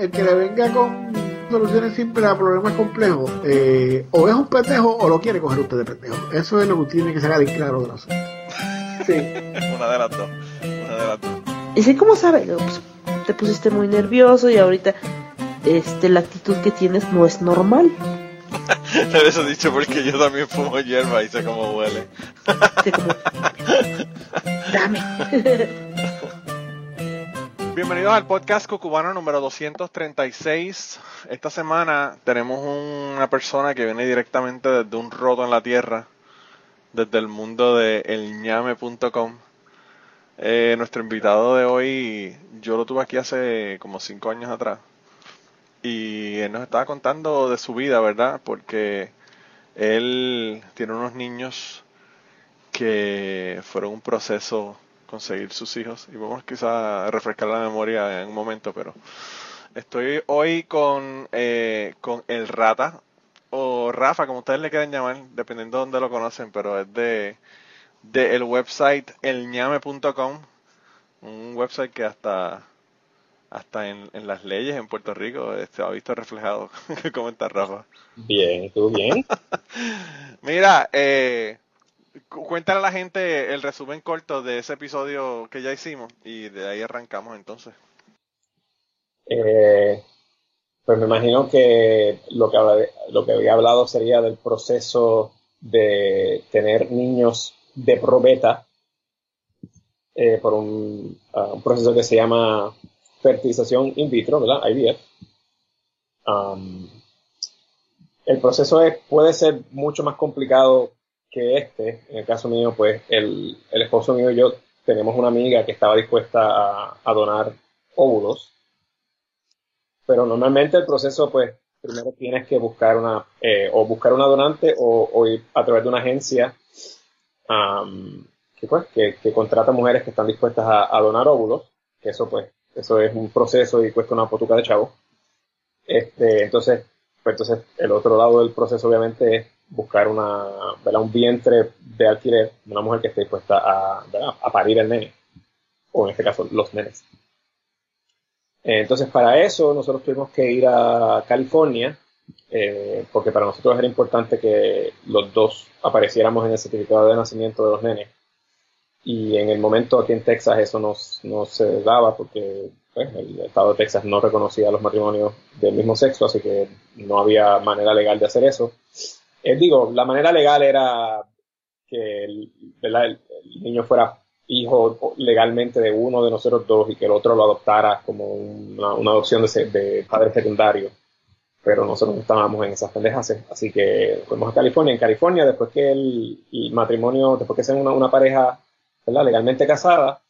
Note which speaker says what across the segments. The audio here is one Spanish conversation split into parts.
Speaker 1: el que le venga con soluciones simples a problemas complejos, eh, o es un pendejo o lo quiere coger usted de pendejo. Eso es lo que tiene que sacar de claro de la Sí.
Speaker 2: Una de las dos. Una de las dos.
Speaker 3: ¿Y sí, cómo sabe? Pues, te pusiste muy nervioso y ahorita este, la actitud que tienes no es normal.
Speaker 2: Eso dicho porque yo también fumo hierba y sé cómo huele.
Speaker 3: Dame.
Speaker 2: Bienvenidos al podcast Cucubano número 236. Esta semana tenemos una persona que viene directamente desde un roto en la tierra, desde el mundo de elñame.com. Eh, nuestro invitado de hoy, yo lo tuve aquí hace como 5 años atrás. Y él nos estaba contando de su vida, ¿verdad? Porque él tiene unos niños que fueron un proceso conseguir sus hijos y vamos quizá a refrescar la memoria en un momento, pero estoy hoy con, eh, con el Rata o Rafa, como ustedes le quieran llamar, dependiendo de dónde lo conocen, pero es de, de el website elñame.com, un website que hasta hasta en, en, las leyes en Puerto Rico se ha visto reflejado. ¿Cómo está Rafa?
Speaker 4: Bien, ¿tú bien?
Speaker 2: Mira, eh, cuéntale a la gente el resumen corto de ese episodio que ya hicimos y de ahí arrancamos entonces.
Speaker 4: Eh, pues me imagino que lo que, había hablado sería del proceso de tener niños de probeta eh, por un, un, proceso que se llama fertilización in vitro, ¿verdad? IVF. El proceso es, puede ser mucho más complicado que este, en el caso mío, pues el, el esposo mío y yo tenemos una amiga que estaba dispuesta a, a donar óvulos, pero normalmente el proceso, pues, primero tienes que buscar una, eh, o buscar una donante o, ir a través de una agencia que, pues, que, contrata mujeres que están dispuestas a, a, donar óvulos, que eso, pues, eso es un proceso y cuesta una potuca de chavo. Este, entonces, pues, entonces, el otro lado del proceso, obviamente, es buscar una, un vientre de alquiler, una mujer que esté dispuesta a, a parir el nene, o en este caso los nenes. Entonces, para eso nosotros tuvimos que ir a California, eh, porque para nosotros era importante que los dos apareciéramos en el certificado de nacimiento de los nenes. Y en el momento aquí en Texas eso no, no se daba porque pues, el estado de Texas no reconocía los matrimonios del mismo sexo, así que no había manera legal de hacer eso. Eh, digo, la manera legal era que el, niño fuera hijo legalmente de uno de nosotros dos y que el otro lo adoptara como una, adopción de, de, padre secundario. Pero nosotros no estábamos en esas pendejas, así que fuimos a California. En California, después que el, matrimonio, después que sean una, pareja legalmente casada,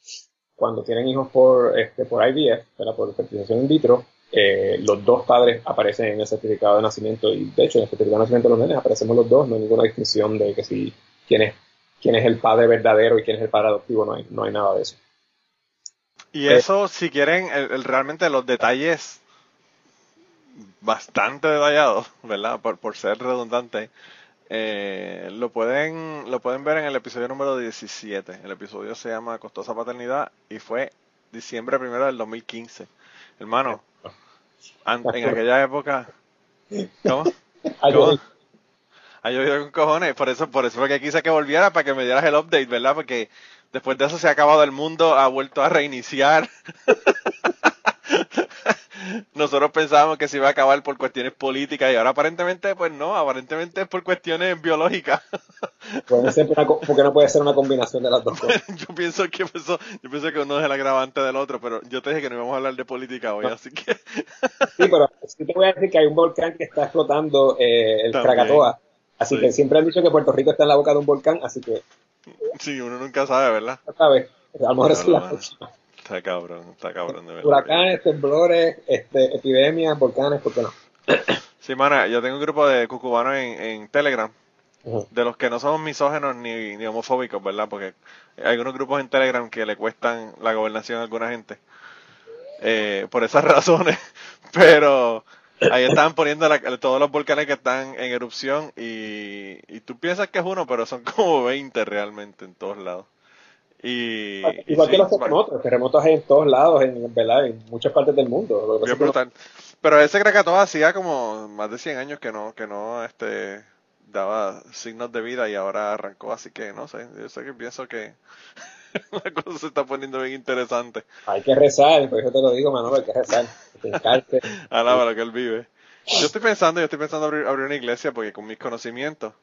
Speaker 4: cuando tienen hijos por, este, por IVF, por fertilización in vitro, eh, los dos padres aparecen en el certificado de nacimiento y de hecho en el certificado de nacimiento de los nenes aparecemos los dos, no hay ninguna distinción de que si quién es, quién es el padre verdadero y quién es el padre adoptivo, no hay, no hay nada de eso.
Speaker 2: Y eso, si quieren, el, el, realmente los detalles bastante detallados, ¿verdad? Por, por ser redundante, eh, lo pueden lo pueden ver en el episodio número 17. El episodio se llama Costosa Paternidad y fue diciembre primero del 2015. Hermano, en aquella época. ¿Cómo? ¿Cómo? Ha llovido con cojones. Por eso, por eso fue que quise que volviera para que me dieras el update, ¿verdad? Porque después de eso se ha acabado el mundo, ha vuelto a reiniciar. Nosotros pensábamos que se iba a acabar por cuestiones políticas y ahora aparentemente, pues no, aparentemente es por cuestiones biológicas.
Speaker 4: Puede ser una, porque no puede ser una combinación de las dos cosas.
Speaker 2: yo pienso que eso, yo pienso que uno es el agravante del otro, pero yo te dije que no íbamos a hablar de política hoy, no. así que.
Speaker 4: sí, pero sí te voy a decir que hay un volcán que está explotando, eh, el También. Krakatoa. Así sí. que siempre han dicho que Puerto Rico está en la boca de un volcán, así que.
Speaker 2: Sí, uno nunca sabe, ¿verdad?
Speaker 4: No sabe. A lo mejor es la próxima.
Speaker 2: Está cabrón, está cabrón de verdad.
Speaker 4: Huracanes, temblores, este, epidemias, volcanes, ¿por qué no?
Speaker 2: Sí, mana, yo tengo un grupo de cucubanos en, en Telegram, uh -huh. de los que no somos misógenos ni, ni, homofóbicos, ¿verdad? Porque hay unos grupos en Telegram que le cuestan la gobernación a alguna gente. Eh, por esas razones. Pero ahí estaban poniendo la, todos los volcanes que están en erupción y, y tú piensas que es uno, pero son como 20 realmente en todos lados. Y, y
Speaker 4: Igual que
Speaker 2: sí,
Speaker 4: los terremotos, terremotos hay en todos lados, en, ¿verdad? en muchas partes del mundo. Lo
Speaker 2: bien brutal. Pero ese Krakatoa hacía como más de 100 años que no, que no, este, daba signos de vida y ahora arrancó, así que no sé, yo sé que pienso que la cosa se está poniendo bien interesante.
Speaker 4: hay que rezar, por eso te lo digo, Manolo, hay que rezar. Que te encarte.
Speaker 2: Alaba lo que él vive. Yo estoy pensando, yo estoy pensando abrir, abrir una iglesia porque con mis conocimientos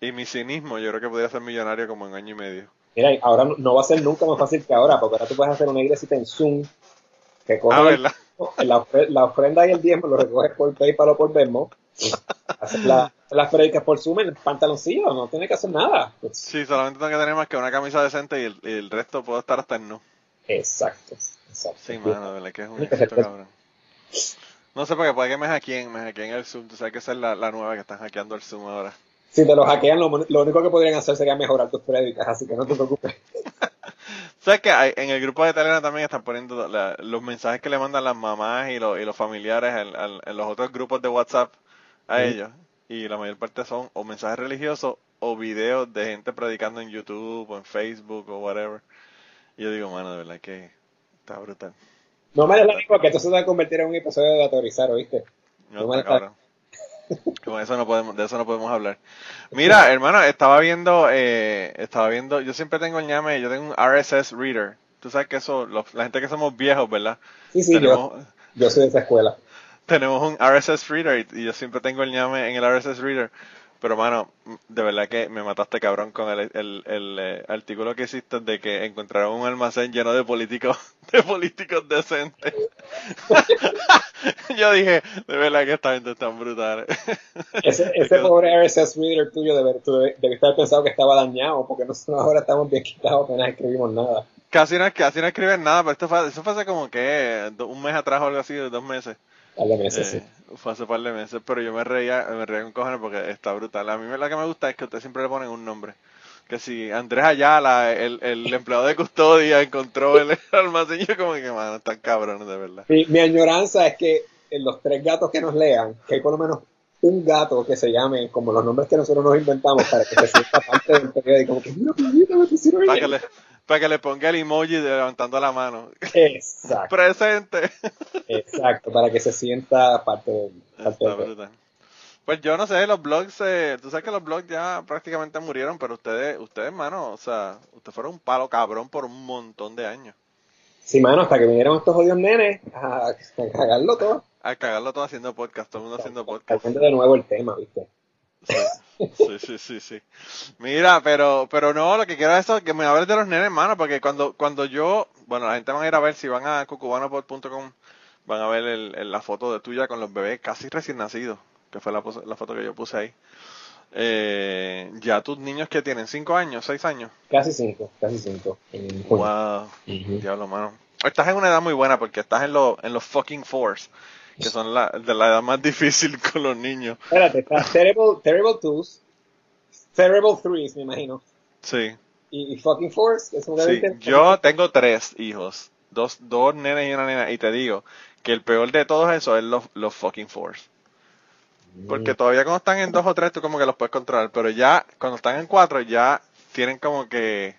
Speaker 2: y mi cinismo yo creo que podría ser millonario como en año y medio.
Speaker 4: Mira, ahora no- va a ser nunca más fácil que ahora, porque ahora tú puedes hacer una iglesia en Zoom, que coge
Speaker 2: Ah,
Speaker 4: el- la, la ofrenda y el diezmo lo recoges por PayPal o por Venmo, haces la- las predicas por Zoom en pantaloncillo, no tienes que hacer nada.
Speaker 2: Sí, solamente tengo que tener más que una camisa decente y el, y el resto puedo estar hasta en no.
Speaker 4: exacto, exacto.
Speaker 2: Sí, mano, de verdad que es un éxito, cabrón. No sé, porque puede que me hackeen, me hackeen el Zoom. Tú sabes que esa es la, la nueva que están hackeando el Zoom ahora.
Speaker 4: Si te lo hackean, lo, lo único que podrían hacer sería mejorar tus prédicas, así que no te preocupes.
Speaker 2: ¿Sabes que en el grupo de Telegram también están poniendo la- los mensajes que le mandan las mamás y, los y los familiares en, en- en los otros grupos de WhatsApp a ellos? Y la mayor parte son o mensajes religiosos o videos de gente predicando en YouTube o en Facebook o whatever. Y yo digo, mano, de verdad que está brutal.
Speaker 4: No me des la que esto se va a convertir en un episodio de autorizar, ¿oíste?
Speaker 2: No,
Speaker 4: No me-
Speaker 2: cabrón. Con eso no podemos, de eso no podemos hablar. Mira, hermano, estaba viendo, eh, estaba viendo, yo siempre tengo el ñame, yo tengo un RSS reader. Tú sabes que eso, los- la gente que somos viejos, ¿verdad?
Speaker 4: Sí, sí, yo, yo soy de esa escuela.
Speaker 2: tenemos un RSS reader y, y yo siempre tengo el ñame en el RSS reader. Pero, mano, de verdad que me mataste cabrón con el, el, el, eh, artículo que hiciste de que encontraron un almacén lleno de políticos, de políticos decentes. yo dije, de verdad que esta gente es tan brutal.
Speaker 4: Ese, ese pobre RSS reader tuyo debe, debe- debiste haber pensado que estaba dañado, porque nosotros ahora estamos bien quitados, apenas escribimos nada.
Speaker 2: Casi no, casi no escriben nada, pero esto fue, eso fue hace como que un mes atrás o algo así, dos meses.
Speaker 4: De meses,
Speaker 2: Eh, Fue hace un par de meses, pero yo me reía, me reía con cojones porque está brutal. A mí lo que me gusta es que ustedes siempre le ponen un nombre. Que si Andrés Ayala, el, el empleado de custodia, encontró el almacén, yo como que, mano, están cabrones, de verdad.
Speaker 4: Mi, mi añoranza es que en los tres gatos que nos lean, que hay por lo menos un gato que se llame como los nombres que nosotros nos inventamos para que se sienta parte del periódico. Como que, mira, mira, me pusieron
Speaker 2: Para
Speaker 4: ahí".
Speaker 2: que le, para que le ponga el emoji de levantando la mano.
Speaker 4: Exacto,
Speaker 2: Presente.
Speaker 4: exacto, para que se sienta parte del, parte.
Speaker 2: Pues yo no sé, los blogs, eh, tú sabes que los blogs ya prácticamente murieron, pero ustedes, ustedes, mano, o sea, ustedes fueron un palo cabrón por un montón de años.
Speaker 4: Sí, mano, hasta que vinieron estos odios nenes a, a cagarlo todo.
Speaker 2: A cagarlo todo haciendo podcast, todo el mundo haciendo podcast.
Speaker 4: Trayendo de nuevo el tema, ¿viste?
Speaker 2: Sí, sí, sí, sí. Mira, pero, pero no, lo que quiero es eso, que me hables de los nenes, mano, porque cuando, cuando yo, bueno, la gente va a ir a ver, si van a cucubanopod.com, van a ver el, el- la foto de tuya con los bebés casi recién nacidos, que fue la, foto que yo puse ahí. Eh, ya tus niños que tienen 5 años, 6 años.
Speaker 4: Casi cinco, casi cinco. En.
Speaker 2: Wow,
Speaker 4: Ujú.
Speaker 2: diablo, mano. Estás en una edad muy buena porque estás en, los en los fucking fours, que son la, de la edad más difícil con los niños.
Speaker 4: Espérate, está Terrible, terrible Twos, Terrible Threes, me imagino.
Speaker 2: Sí.
Speaker 4: Y, y Fucking Fours, me lo
Speaker 2: Sí, yo tengo tres hijos, dos, dos nenes y una nena, y te digo que el peor de todos esos es los, los fucking fours. Porque todavía cuando están en dos o tres tú como que los puedes controlar, pero ya cuando están en cuatro ya tienen como que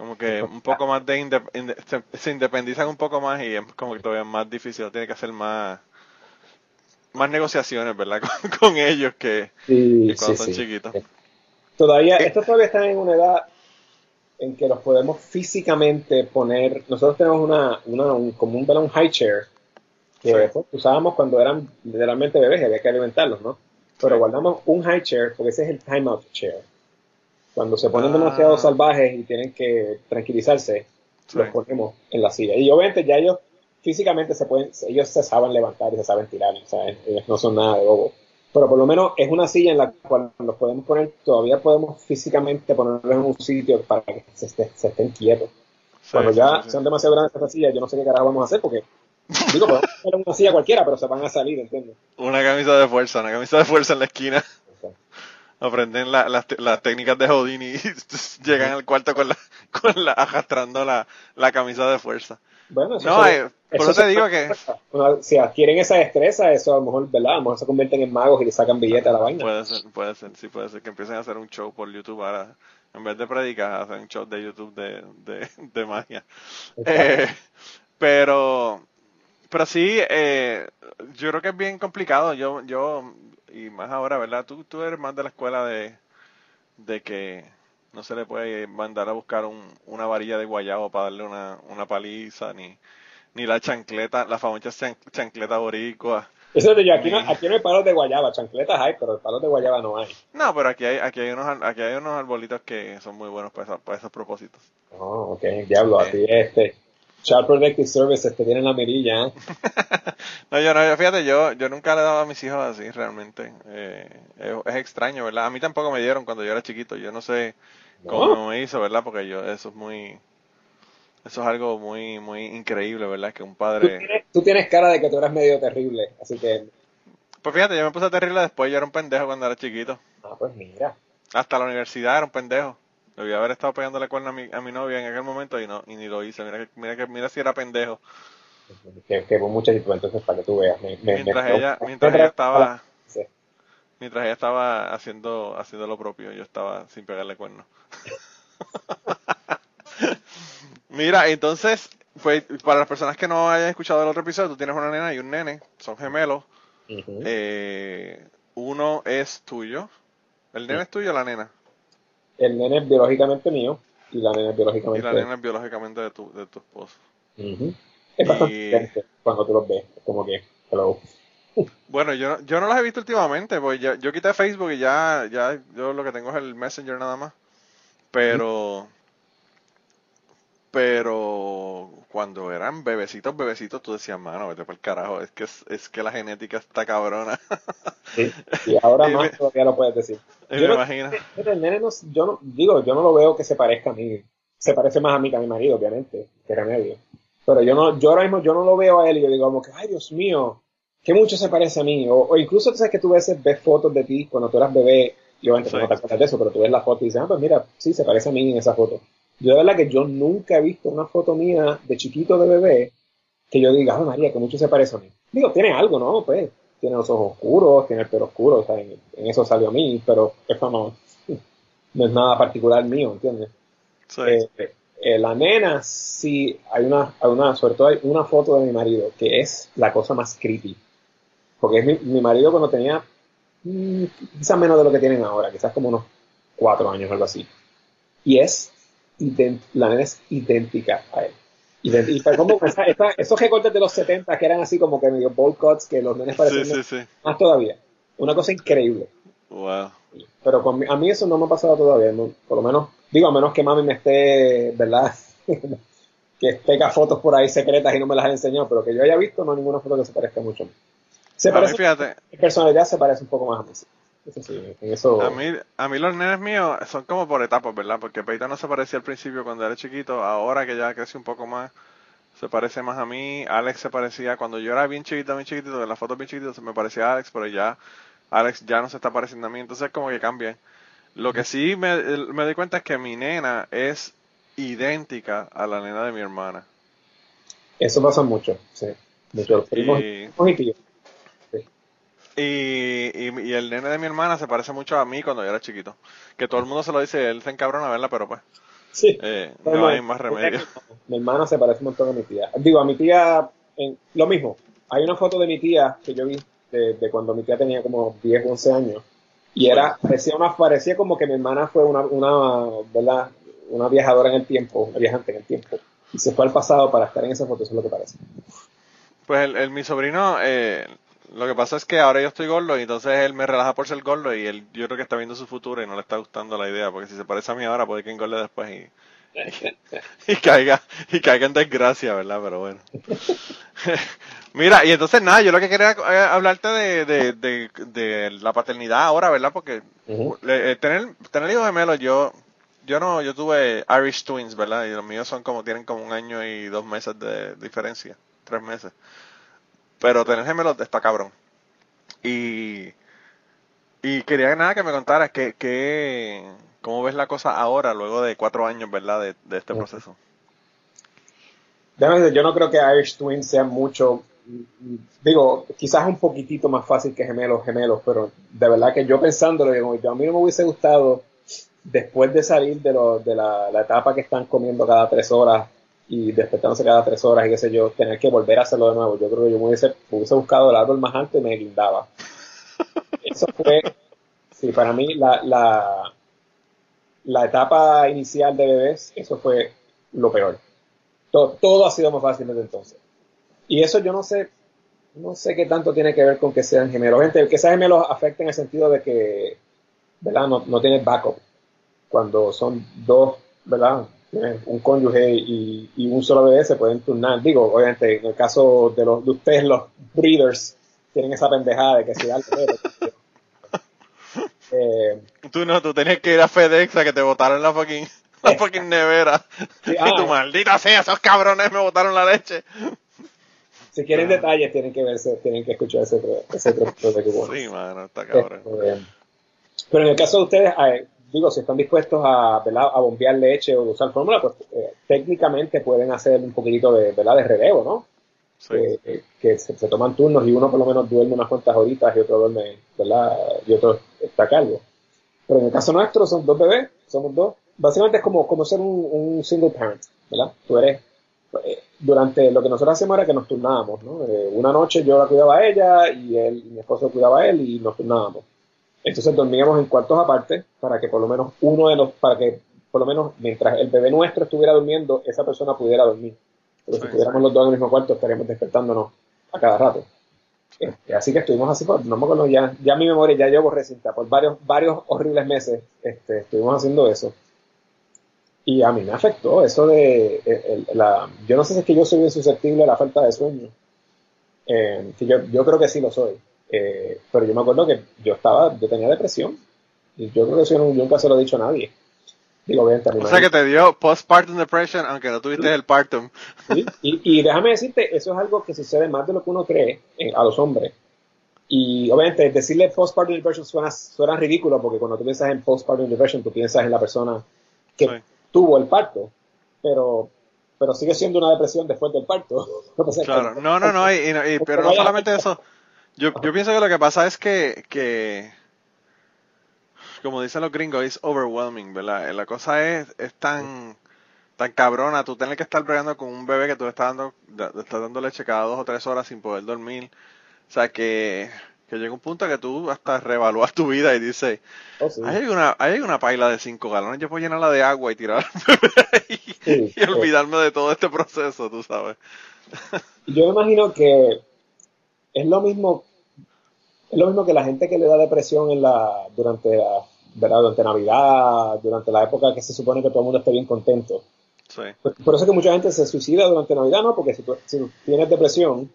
Speaker 2: como que un poco más de inde- inde- se, se independizan un poco más y es como que todavía más difícil, tiene que hacer más más negociaciones, ¿verdad? Con, con ellos que,
Speaker 4: Sí,
Speaker 2: que cuando
Speaker 4: sí,
Speaker 2: son
Speaker 4: sí.
Speaker 2: chiquitos.
Speaker 4: Todavía, estos todavía están en una edad en que los podemos físicamente poner. Nosotros tenemos una, una un, como un, un high chair que
Speaker 2: Sí.
Speaker 4: usábamos cuando eran literalmente bebés y había que alimentarlos, ¿no? Pero
Speaker 2: Sí.
Speaker 4: guardamos un high chair porque ese es el timeout chair. Cuando se ponen
Speaker 2: Ah.
Speaker 4: demasiado salvajes y tienen que tranquilizarse,
Speaker 2: Sí.
Speaker 4: los ponemos en la silla. Y obviamente ya ellos físicamente se pueden, ellos se saben levantar y se saben tirar, o sea, ellos no son nada de bobo. Pero por lo menos es una silla en la cual los podemos poner, todavía podemos físicamente ponerlos en un sitio para que se, esté- se estén quietos.
Speaker 2: Sí,
Speaker 4: Cuando ya
Speaker 2: sí,
Speaker 4: sean demasiado grandes estas sillas, yo no sé qué carajo vamos a hacer porque, digo, podemos poner una silla cualquiera, pero se van a salir, ¿entiendes?
Speaker 2: Una camisa de fuerza, una camisa de fuerza en la esquina. Aprenden la- las, te- las técnicas de Houdini y llegan al cuarto con la, con la arrastrando la, la camisa de fuerza.
Speaker 4: Bueno, eso
Speaker 2: No,
Speaker 4: se-
Speaker 2: eh, por eso te
Speaker 4: se-
Speaker 2: digo que
Speaker 4: Bueno, si adquieren esa destreza, eso a lo mejor, ¿verdad? A lo mejor se convierten en magos y le sacan billetes a la vaina.
Speaker 2: puede ser, puede ser, sí puede ser que empiecen a hacer un show por YouTube ahora En vez de predicar, hacen shows de YouTube de, de, de magia. Eh, pero, pero sí, eh, yo creo que es bien complicado. Yo, yo, y más ahora, ¿verdad? Tú, tú eres más de la escuela de, de que no se le puede mandar a buscar un, una varilla de guayabo para darle una, una paliza, ni, ni la chancleta, la famosa chan- chancleta boricua.
Speaker 4: Eso de yo, aquí no, aquí no hay palos de guayaba, chancletas hay, pero palos de guayaba no hay.
Speaker 2: No, pero aquí hay, aquí hay unos, aquí hay unos arbolitos que son muy buenos para, esa- para esos propósitos.
Speaker 4: Oh, ok, diablo, así este. Child Protective Services te tienen la mirilla, ¿eh?
Speaker 2: No, yo no, yo- fíjate, yo, yo nunca le he dado a mis hijos así, realmente. Eh, es, es extraño, ¿verdad? A mí tampoco me dieron cuando yo era chiquito. Yo no sé cómo me hizo, ¿verdad? Porque yo, eso es muy, eso es algo muy, muy increíble, ¿verdad? Que un
Speaker 4: Tú
Speaker 2: padre...
Speaker 4: tienes, tú tienes cara de que tú eras medio terrible, así que,
Speaker 2: Pues fíjate, yo me puse terrible después, yo era un pendejo cuando era chiquito.
Speaker 4: ah, pues mira.
Speaker 2: Hasta la universidad era un pendejo. Debía haber estado pegándole cuerno a mi, a mi novia en aquel momento y no, y ni lo hice. Mira que, mira que, mira si era pendejo.
Speaker 4: Que, que pues, entonces para que tú veas. Me, me-
Speaker 2: Mientras
Speaker 4: me-
Speaker 2: ella, mientras ella estaba,
Speaker 4: Sí.
Speaker 2: mientras ella estaba haciendo, haciendo lo propio, yo estaba sin pegarle cuerno. Mira, entonces, pues, para las personas que no hayan escuchado el otro episodio, tú tienes una nena y un nene, son gemelos. Eh, uno es tuyo. ¿El nene es tuyo o la nena?
Speaker 4: El nene es biológicamente mío y la nena es
Speaker 2: Y
Speaker 4: biológicamente
Speaker 2: la nena es biológicamente de tu, de tu esposo.
Speaker 4: Ujú. Es bastante
Speaker 2: Y-
Speaker 4: cuando tú los ves. Es como que, hello.
Speaker 2: Bueno, yo, no- yo no las he visto últimamente, pues ya, yo quité Facebook y ya, ya yo lo que tengo es el Messenger nada más. Pero, pero cuando eran bebecitos, bebecitos, tú decías, mano, vete por el carajo, es que, es, es que la genética está cabrona.
Speaker 4: Sí. Y ahora
Speaker 2: Y
Speaker 4: más
Speaker 2: me-
Speaker 4: todavía lo puedes decir. Yo
Speaker 2: me
Speaker 4: no- el nene no, yo no, digo, yo no lo veo que se parezca a mí. Se parece más a mí que a mi marido, obviamente, que remedio. Pero yo no, yo ahora mismo yo no lo veo a él y yo digo como que, ay Dios mío, que mucho se parece a mí. O, o incluso tú sabes que tú ves, ves fotos de ti cuando tú eras bebé, y obviamente tú
Speaker 2: Sí.
Speaker 4: no te acuerdas de eso, pero tú ves la foto y dices, ah, pues mira, sí, se parece a mí en esa foto. Yo de verdad que yo nunca he visto una foto mía de chiquito de bebé que yo diga, ah, María, que mucho se parece a mí. Digo, tiene algo, ¿no? Pues, tiene los ojos oscuros, tiene el pelo oscuro, o sea, en, en eso salió a mí, pero eso no, no es nada particular mío, ¿entiendes?
Speaker 2: Sí.
Speaker 4: Eh, eh, la nena, sí, hay una, hay una, sobre todo hay una foto de mi marido que es la cosa más creepy. Porque es mi, mi marido cuando tenía mm, quizás menos de lo que tienen ahora, quizás como unos cuatro años o algo así. Y es, la nena es idéntica a él. Idéntica, como esa- esa- esos recortes de los 70 que eran así como que medio bowl cuts, que los nenes
Speaker 2: sí,
Speaker 4: parecían
Speaker 2: sí, sí.
Speaker 4: más todavía. Una cosa increíble.
Speaker 2: Wow.
Speaker 4: Pero con mi- a mí eso no me ha pasado todavía, no- por lo menos, digo, a menos que mami me esté, ¿verdad? que tenga fotos por ahí secretas y no me las haya enseñado, pero que yo haya visto, no hay ninguna foto que se parezca mucho a mí. Se
Speaker 2: A mí,
Speaker 4: parece,
Speaker 2: fíjate,
Speaker 4: en personalidad se parece un poco más a mí. Sí. Eso sí, en eso.
Speaker 2: A mí, a mí los nenes míos son como por etapas, ¿verdad? Porque Peita no se parecía al principio cuando era chiquito, ahora que ya creció un poco más, se parece más a mí. Alex se parecía, cuando yo era bien chiquito, bien chiquitito, en las fotos bien chiquitas se me parecía a Alex, pero ya Alex ya no se está pareciendo a mí, entonces como que cambian. Lo que sí me, me doy cuenta es que mi nena es idéntica a la nena de mi hermana.
Speaker 4: Eso pasa mucho, sí. Primos,
Speaker 2: Y-
Speaker 4: primos y.
Speaker 2: Y, y, y el nene de mi hermana se parece mucho a mí cuando yo era chiquito. Que todo el mundo se lo dice, él se encabrona, ¿verdad? Pero pues,
Speaker 4: Sí.
Speaker 2: eh, no hay más remedio.
Speaker 4: Mi hermana se parece un montón a mi tía. Digo, a mi tía, en, lo mismo. Hay una foto de mi tía que yo vi de, de cuando mi tía tenía como 10 o 11 años. Y era, parecía una, parecía como que mi hermana fue una, una, ¿verdad? Una viajadora en el tiempo, una viajante en el tiempo. Y se fue al pasado para estar en esa foto, eso es lo que parece.
Speaker 2: Pues el, el- mi sobrino, eh, lo que pasa es que ahora yo estoy gordo y entonces él me relaja por ser gordo y él, yo creo que está viendo su futuro y no le está gustando la idea, porque si se parece a mí ahora puede que engorde después y, y, caiga, y caiga en desgracia, ¿verdad? Pero bueno. Mira, y entonces nada, yo lo que quería eh, hablarte de, de, de, de la paternidad ahora, ¿verdad? Porque eh, tener, tener hijos gemelos, yo, yo no, yo tuve Irish Twins, ¿verdad? Y los míos son como, tienen como un año y dos meses de diferencia, tres meses. Pero tener gemelos está cabrón. Y, y quería nada que me contaras que, que, cómo ves la cosa ahora, luego de cuatro años, ¿verdad? De, de este proceso.
Speaker 4: Déjame decir, yo no creo que Irish Twins sea mucho, digo, quizás un poquitito más fácil que gemelos, gemelos, pero de verdad que yo pensándolo, digo, yo a mí no me hubiese gustado después de salir de, lo, de la, la etapa que están comiendo cada tres horas y despertándose cada tres horas y qué sé yo, tener que volver a hacerlo de nuevo. Yo creo que yo me hubiese, hubiese buscado el árbol más alto y me guindaba. Eso fue, sí, para mí la, la, la etapa inicial de bebés, eso fue lo peor. Todo, todo ha sido más fácil desde entonces. Y eso yo no sé, no sé qué tanto tiene que ver con que sean gemelos. Gente, que sean gemelos afecta en el sentido de que, ¿verdad? No, no tienes backup. Cuando son dos, ¿verdad? Un cónyuge y, y, un solo bebé se pueden turnar. Digo, obviamente, en el caso de, los, de ustedes, los breeders, tienen esa pendejada de que si algo
Speaker 2: eh, tú no, tú tenías que ir a FedEx a que te botaron la fucking, la fucking nevera. y tu ah. maldita sea, esos cabrones me botaron la leche.
Speaker 4: Si quieren ah. detalles, tienen que verse, tienen que escuchar ese, ese de
Speaker 2: Sí, mano, está cabrón.
Speaker 4: Este, pero en el caso de ustedes, digo, si están dispuestos a, a bombear leche o usar fórmula, pues eh, técnicamente pueden hacer un poquitito de, ¿verdad? de relevo, ¿no? Eh, que se, toman turnos y uno por lo menos duerme unas cuantas horitas y otro duerme, ¿verdad? Y otro está a cargo. Pero en el caso nuestro son dos bebés, somos dos. Básicamente es como, como ser un, single parent, ¿verdad? Tú eres, eh, durante lo que nosotros hacemos era que nos turnábamos, ¿no? una noche yo la cuidaba a ella y él, y mi esposo cuidaba a él y nos turnábamos. Entonces dormíamos en cuartos aparte para que por lo menos uno de los, para que por lo menos mientras el bebé nuestro estuviera durmiendo, esa persona pudiera dormir. Pero si estuviéramos los dos en el mismo cuarto, estaríamos despertándonos a cada rato. Este, así que estuvimos así por, no me acuerdo ya, ya mi memoria ya llevo recinta, por varios, varios horribles meses, este, estuvimos haciendo eso. Y a mí me afectó eso de, la, yo no sé si es que yo soy bien susceptible a la falta de sueño. Eh, yo, yo creo que sí lo soy. Eh, pero yo me acuerdo que yo estaba, yo tenía depresión. Y yo creo que eso nunca se lo he dicho a nadie.
Speaker 2: Digo, bien, o sea que te dio postpartum depression, aunque no tuviste el partum.
Speaker 4: Y, y, déjame decirte, eso es algo que sucede más de lo que uno cree eh, a los hombres. Y obviamente decirle postpartum depression suena, suena ridículo porque cuando tú piensas en postpartum depression tú piensas en la persona que tuvo el parto. Pero pero sigue siendo una depresión después del parto.
Speaker 2: claro, no, no, no, pero no solamente eso, yo, yo pienso que lo que pasa es que, que como dicen los gringos, es overwhelming, ¿verdad? La cosa es, es tan, tan cabrona, tú tienes que estar bregando con un bebé que tú estás dando, estás dando leche cada dos o tres horas sin poder dormir. O sea que, que llega un punto que tú hasta reevalúas tu vida y dices, oh, hay una, hay una paila de cinco galones, yo puedo llenarla de agua y tirar y, y olvidarme de todo este proceso, tú sabes.
Speaker 4: yo me imagino que es lo mismo es lo mismo que la gente que le da depresión en la durante la, durante Navidad, durante la época que se supone que todo el mundo esté bien contento. Sí. Por, eso es que mucha gente se suicida durante Navidad, ¿no? Porque si, tú, tienes depresión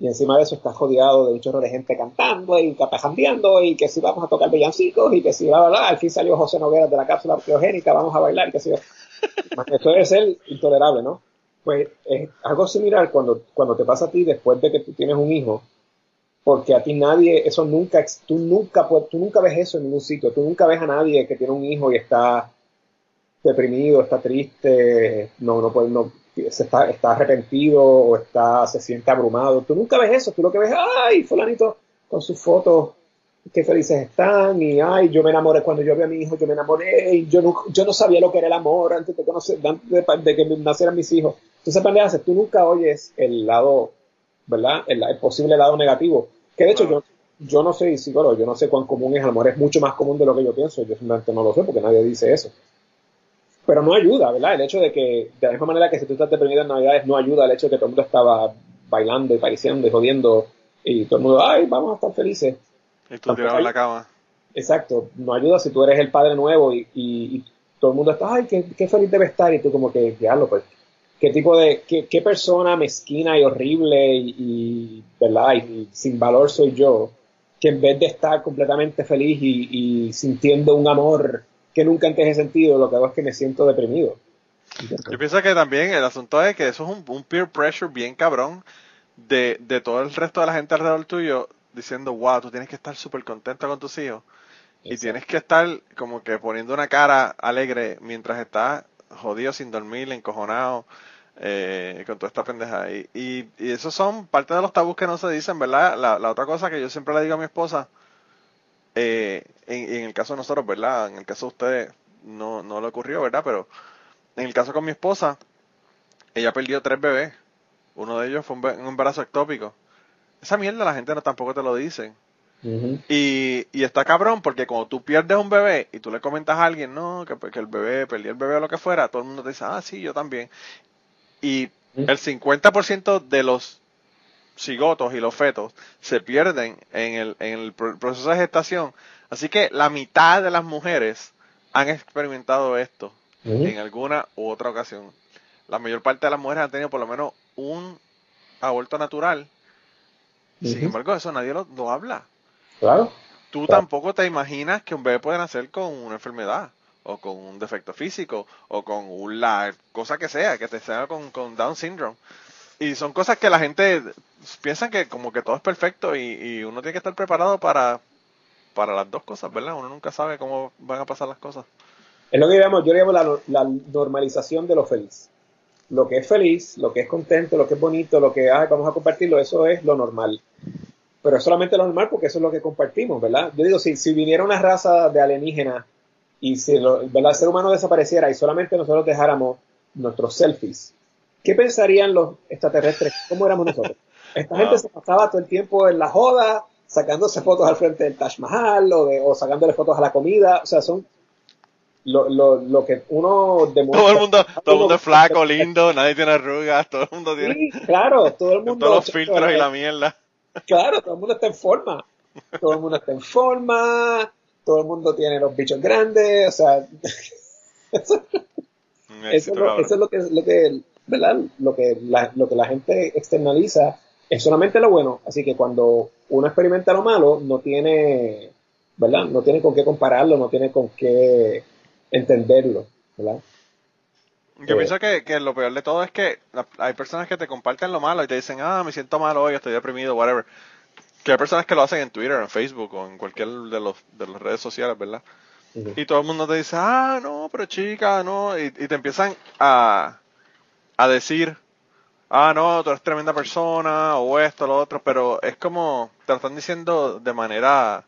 Speaker 4: y encima de eso estás jodeado de un chorro de gente cantando y capejandeando y que si vamos a tocar villancicos y que si va a al fin salió José Noguera de la cápsula criogénica, vamos a bailar, que si Esto debe ser intolerable, ¿no? Pues es algo similar cuando, cuando te pasa a ti después de que tú tienes un hijo porque a ti nadie, eso nunca, tú nunca, tú nunca ves eso en ningún sitio, tú nunca ves a nadie que tiene un hijo y está deprimido, está triste, no, no puede, no, se está, está arrepentido o está, se siente abrumado, tú nunca ves eso, tú lo que ves, ay, fulanito con sus fotos, qué felices están, y ay, yo me enamoré cuando yo vi a mi hijo, yo me enamoré, y yo no, yo no sabía lo que era el amor antes de conocer, antes de, que nacieran mis hijos. Entonces, pendejas, tú nunca oyes el lado ¿verdad? El, posible lado negativo. Que de hecho yo, yo no soy psicólogo, yo no sé cuán común es, a lo mejor es mucho más común de lo que yo pienso, yo simplemente no lo sé porque nadie dice eso. Pero no ayuda, ¿verdad? El hecho de que, de la misma manera que si tú estás deprimido en Navidades, no ayuda el hecho de que todo el mundo estaba bailando y pareciendo y jodiendo y todo el mundo, ay, vamos a estar felices.
Speaker 2: Y tú tirado en la cama.
Speaker 4: Exacto, no ayuda si tú eres el padre nuevo y, y, todo el mundo está, ay, qué, qué, feliz debe estar y tú como que, lo pues qué tipo de, qué, qué persona mezquina y horrible y, ¿verdad? Y, sin valor soy yo, que en vez de estar completamente feliz y, sintiendo un amor que nunca antes he sentido, lo que hago es que me siento deprimido.
Speaker 2: Yo pienso que también el asunto es que eso es un, peer pressure bien cabrón de, de, todo el resto de la gente alrededor tuyo diciendo, wow, tú tienes que estar súper contento con tus hijos. Y tienes que estar como que poniendo una cara alegre mientras estás jodido sin dormir, encojonado, eh, con toda esta pendeja. Y, y, y, esos son parte de los tabús que no se dicen, ¿verdad? La, la otra cosa que yo siempre le digo a mi esposa, eh, en, en, el caso de nosotros, ¿verdad? En el caso de ustedes, no, no le ocurrió, ¿verdad? Pero en el caso con mi esposa, ella perdió tres bebés. Uno de ellos fue un, un embarazo ectópico. Esa mierda la gente no tampoco te lo dice. y, y está cabrón porque cuando tú pierdes un bebé y tú le comentas a alguien, no, que, que el bebé, perdió el bebé o lo que fuera, todo el mundo te dice, ah, sí, yo también. Y el 50% de los cigotos y los fetos se pierden en el, en el proceso de gestación. Así que la mitad de las mujeres han experimentado esto en alguna u otra ocasión. La mayor parte de las mujeres han tenido por lo menos un aborto natural. Sin embargo, eso nadie lo, habla.
Speaker 4: Claro.
Speaker 2: Tú tampoco te imaginas que un bebé puede nacer con una enfermedad o con un defecto físico o con una cosa que sea, que te sea con, con Down syndrome. Y son cosas que la gente piensa que como que todo es perfecto y, uno tiene que estar preparado para, para las dos cosas, ¿verdad? Uno nunca sabe cómo van a pasar las cosas.
Speaker 4: Es lo que yo llamo la, la normalización de lo feliz. Lo que es feliz, lo que es contento, lo que es bonito, lo que vamos a compartirlo, eso es lo normal. Pero es solamente lo normal porque eso es lo que compartimos, ¿verdad? Yo digo, si, si viniera una raza de alienígenas y si el ser humano desapareciera y solamente nosotros dejáramos nuestros selfies, ¿qué pensarían los extraterrestres? ¿Cómo éramos nosotros? Esta gente se pasaba todo el tiempo en la joda, sacándose fotos al frente del Taj Mahal o, de, o sacándole fotos a la comida. O sea, son lo, lo, lo que uno
Speaker 2: demuestra. Todo el mundo, todo el mundo es flaco, lindo, nadie tiene arrugas, todo el mundo tiene.
Speaker 4: Sí, claro, todo el mundo.
Speaker 2: Todos los filtros y la mierda.
Speaker 4: Claro, todo el mundo está en forma. Todo el mundo está en forma todo el mundo tiene los bichos grandes, o sea, eso, es, lo, eso es lo que, lo que, ¿verdad? Lo que, la, lo que la gente externaliza es solamente lo bueno, así que cuando uno experimenta lo malo, no tiene, ¿verdad? No tiene con qué compararlo, no tiene con qué entenderlo, ¿verdad?
Speaker 2: Yo pienso que, que, lo peor de todo es que hay personas que te comparten lo malo y te dicen, ah, me siento mal hoy, estoy deprimido, whatever. Que hay personas que lo hacen en Twitter, en Facebook o en cualquier de, los, de las redes sociales, ¿verdad? Y todo el mundo te dice, ah, no, pero chica, no. Y, te empiezan a, a decir, ah, no, tú eres tremenda persona, o esto, lo otro, pero es como, te lo están diciendo de manera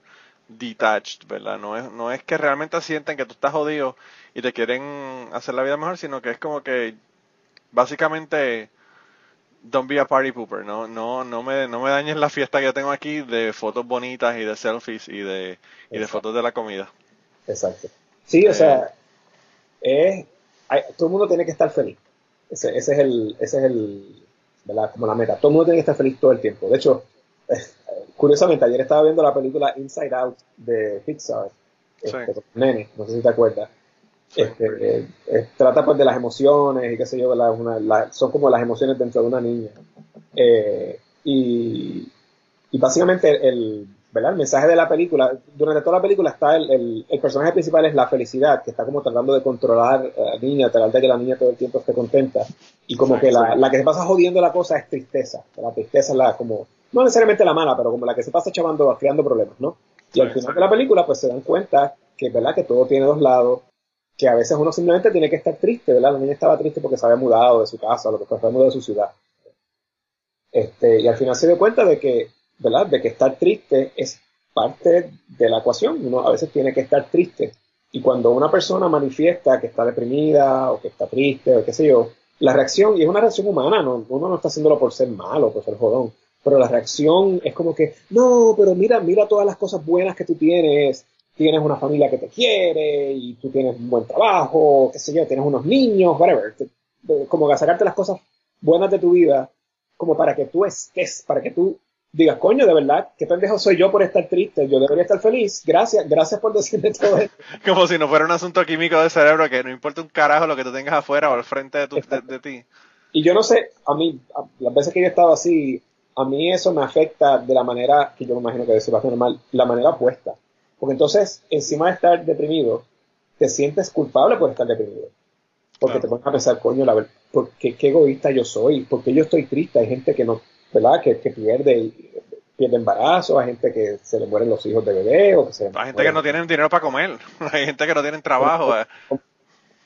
Speaker 2: detached, ¿verdad? No es, no es que realmente sienten que tú estás jodido y te quieren hacer la vida mejor, sino que es como que básicamente don't be a party pooper, no, no, no me, no me dañes la fiesta que yo tengo aquí de fotos bonitas y de selfies y de, y de fotos de la comida.
Speaker 4: Exacto. Sí, o sea, es, todo el mundo tiene que estar feliz. Ese, ese es el, ese es el, ¿verdad? Como la meta. Todo el mundo tiene que estar feliz todo el tiempo. De hecho, curiosamente, ayer estaba viendo la película Inside Out de Pixar, este, Nene, no sé si te acuerdas. Este, eh, trata pues de las emociones y qué sé yo, son como las emociones dentro de una niña. Eh, y, y, básicamente el, ¿verdad? el mensaje de la película, durante toda la película está el, el, personaje principal es la felicidad, que está como tratando de controlar a la niña, tratar de que la niña todo el tiempo esté contenta. Y como que la, la, que se pasa jodiendo la cosa es tristeza. La tristeza es la como, no necesariamente la mala, pero como la que se pasa chavando, creando problemas, ¿no? Y al final de la película pues se dan cuenta que, ¿verdad? Que todo tiene dos lados que a veces uno simplemente tiene que estar triste, ¿verdad? La niña estaba triste porque se había mudado de su casa, lo que fue, se había mudado de su ciudad. Este, y al final se dio cuenta de que, ¿verdad? De que estar triste es parte de la ecuación. Uno a veces tiene que estar triste. Y cuando una persona manifiesta que está deprimida o que está triste o qué sé yo, la reacción, y es una reacción humana, no, uno no está haciéndolo por ser malo, por ser jodón, pero la reacción es como que, no, pero mira, mira todas las cosas buenas que tú tienes, tienes una familia que te quiere y tú tienes un buen trabajo, qué sé yo, tienes unos niños, whatever. Como que sacarte las cosas buenas de tu vida como para que tú estés, para que tú digas, coño, de verdad, qué pendejo soy yo por estar triste, yo debería estar feliz, gracias, gracias por decirme todo esto.
Speaker 2: como si no fuera un asunto químico del cerebro que no importa un carajo lo que tú tengas afuera o al frente de, tu, de, ti.
Speaker 4: Y yo no sé, a mí, las veces que yo he estado así, a mí eso me afecta de la manera que yo me imagino que ser normal, la manera opuesta. Porque entonces, encima de estar deprimido, te sientes culpable por estar deprimido. Porque te pones a pensar, coño, la verdad, qué, egoísta yo soy? porque yo estoy triste? Hay gente que no, ¿verdad? Que, que pierde, pierde embarazo, hay gente que se le mueren los hijos de bebé, o que se
Speaker 2: Hay gente que no tienen dinero para comer, hay gente que no tienen trabajo. Eh.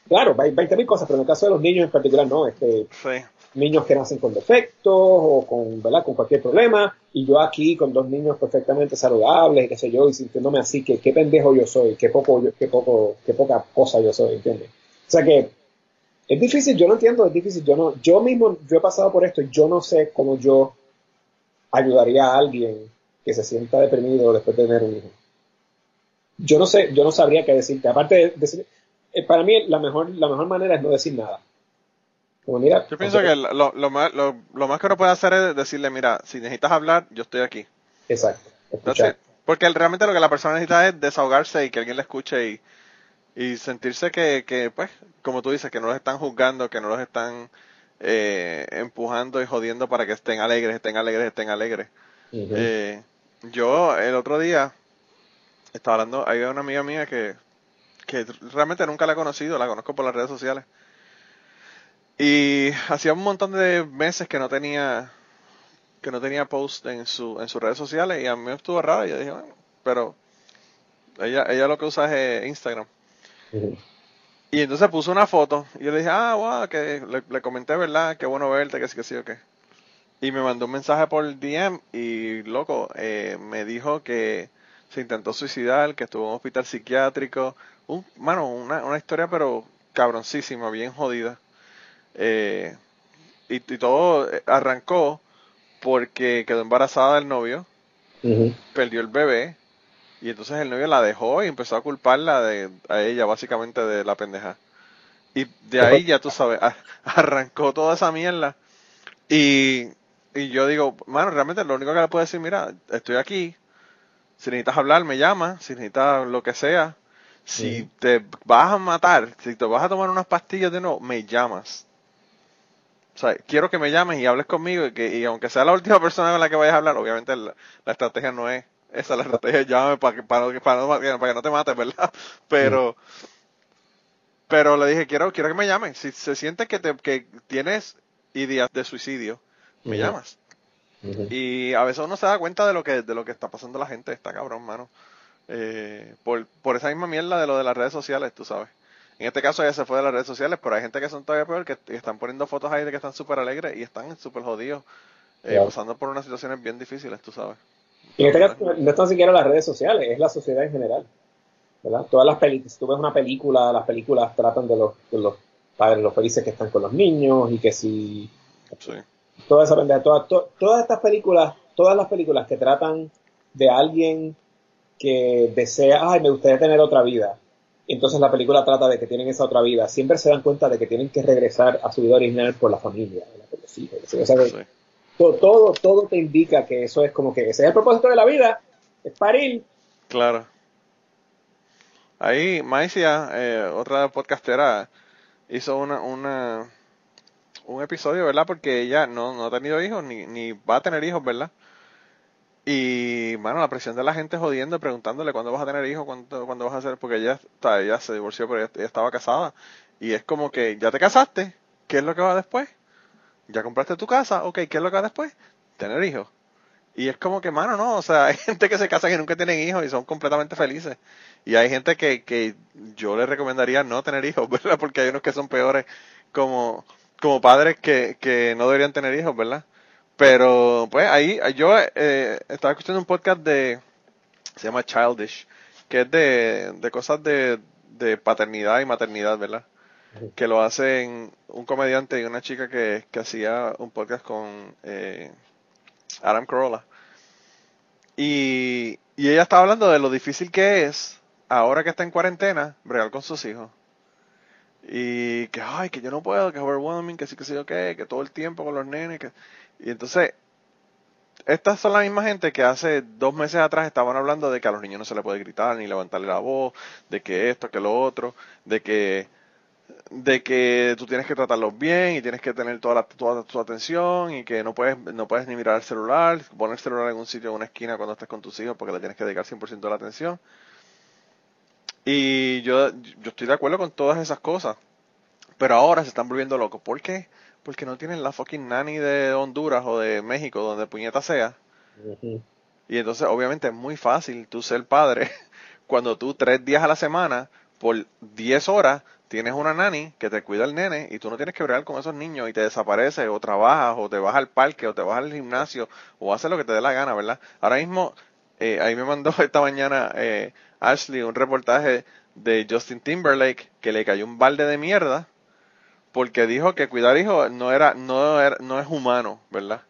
Speaker 4: Claro, hay 20.000 cosas, pero en el caso de los niños en particular no. Este,
Speaker 2: sí.
Speaker 4: Niños que nacen con defectos o con, ¿verdad? con cualquier problema, y yo aquí con dos niños perfectamente saludables, y qué sé yo, y sintiéndome así, que qué pendejo yo soy, qué poco, qué poco, qué poca cosa yo soy, ¿entiendes? O sea que es difícil, yo no entiendo, es difícil, yo no, yo mismo, yo he pasado por esto y yo no sé cómo yo ayudaría a alguien que se sienta deprimido después de tener un hijo. Yo no sé, yo no sabría qué decirte. Aparte de decir, eh, para mí la mejor, la mejor manera es no decir nada.
Speaker 2: Como, mira, yo pienso que lo, lo, más, lo, más que uno puede hacer es decirle, mira, si necesitas hablar, yo estoy aquí.
Speaker 4: Exacto.
Speaker 2: Porque realmente lo que la persona necesita es desahogarse y que alguien le escuche y, y sentirse que, que, pues, como tú dices, que no los están juzgando, que no los están eh, empujando y jodiendo para que estén alegres, estén alegres, estén alegres. eh, yo el otro día estaba hablando, hay una amiga mía que, que realmente nunca la he conocido, la conozco por las redes sociales. Y hacía un montón de meses que no tenía que no tenía post en su en sus redes sociales y a mí me estuvo raro y yo dije, bueno, pero ella ella lo que usa es Instagram. Y entonces puso una foto y yo le dije, ah, wow, que le, comenté, ¿verdad? Qué bueno verte, que sí, que sí, o qué. Y me mandó un mensaje por DM y, loco, eh, me dijo que se intentó suicidar, que estuvo en un hospital psiquiátrico. Un, mano, una, una historia pero cabroncísima, bien jodida. Eh, y, y, todo arrancó porque quedó embarazada del novio, perdió el bebé, y entonces el novio la dejó y empezó a culparla de, a ella básicamente de la pendeja. Y de ahí ya tú sabes, arrancó toda esa mierda. Y, y yo digo, mano, realmente lo único que le puedo decir, mira, estoy aquí. Si necesitas hablar, me llamas. Si necesitas lo que sea. Si te vas a matar, si te vas a tomar unas pastillas de nuevo, me llamas. O sea, quiero que me llames y hables conmigo y que y aunque sea la última persona con la que vayas a hablar, obviamente la estrategia no es esa es la estrategia, llámame para que, para, para, para, que no te mates, ¿verdad? Pero, pero le dije, quiero, quiero que me llamen. Si se siente que, te, que tienes ideas de suicidio, me llamas. Y a veces uno se da cuenta de lo que, de lo que está pasando la gente, está cabrón, mano. Eh, por, por esa misma mierda de lo de las redes sociales, tú sabes. En este caso ella se fue de las redes sociales, pero hay gente que son todavía peor, que, están poniendo fotos ahí de que están súper alegres y están súper jodidos, eh, pasando por unas situaciones bien difíciles, tú sabes.
Speaker 4: Y en este caso no están siquiera las redes sociales, es la sociedad en general. ¿verdad? Todas las películas, si tú ves una película, las películas tratan de los, de los padres, los felices que están con los niños y que si... Sí. Toda esa pendeja, todas estas películas, todas las películas que tratan de alguien que desea, ay, me gustaría tener otra vida. Entonces la película trata de que tienen esa otra vida. Siempre se dan cuenta de que tienen que regresar a su vida original por la familia, por los hijos. O sea, sí todo, todo, te indica que eso es como que ese es el propósito de la vida, es parir.
Speaker 2: Claro. Ahí Maicia, eh, otra podcastera, hizo una, una, un episodio, ¿verdad? Porque ella no, no ha tenido hijos, ni, ni va a tener hijos, ¿verdad? Y, bueno, la presión de la gente jodiendo, preguntándole cuándo vas a tener hijos, cuándo, cuándo vas a hacer, porque ella, está, ella se divorció, pero ella, estaba casada. Y es como que, ¿ya te casaste? ¿Qué es lo que va después? ya compraste tu casa, ok, ¿qué es lo que va después? Tener hijos. Y es como que, mano, no, o sea, hay gente que se casa y nunca tienen hijos y son completamente felices. Y hay gente que, que yo le recomendaría no tener hijos, ¿verdad? Porque hay unos que son peores como, como padres que, que no deberían tener hijos, ¿verdad? Pero, pues, ahí, yo eh, estaba escuchando un podcast de, se llama Childish, que es de, de cosas de, de paternidad y maternidad, ¿verdad? que lo hacen un comediante y una chica que, que hacía un podcast con eh, Adam Carolla. Y, y ella estaba hablando de lo difícil que es, ahora que está en cuarentena, bregar con sus hijos. Y que, ay, que yo no puedo, que overwhelming, que sí, que sí, ok, que todo el tiempo con los nenes. Que... Y entonces, estas son la misma gente que hace dos meses atrás estaban hablando de que a los niños no se les puede gritar ni levantarle la voz, de que esto, que lo otro, de que de que tú tienes que tratarlos bien y tienes que tener toda, la, toda tu atención y que no puedes, no puedes ni mirar el celular, poner el celular en un sitio, en una esquina cuando estés con tus hijos porque le tienes que dedicar 100% de la atención. Y yo, yo estoy de acuerdo con todas esas cosas, pero ahora se están volviendo locos. ¿Por qué? Porque no tienen la fucking nanny de Honduras o de México, donde puñeta sea. Y entonces obviamente es muy fácil tú ser padre cuando tú tres días a la semana por 10 horas tienes una nani que te cuida el nene y tú no tienes que bregar con esos niños y te desapareces o trabajas o te vas al parque o te vas al gimnasio o haces lo que te dé la gana, ¿verdad? Ahora mismo, eh, ahí me mandó esta mañana eh, Ashley un reportaje de Justin Timberlake que le cayó un balde de mierda porque dijo que cuidar hijos no era, no era, no es humano, ¿verdad?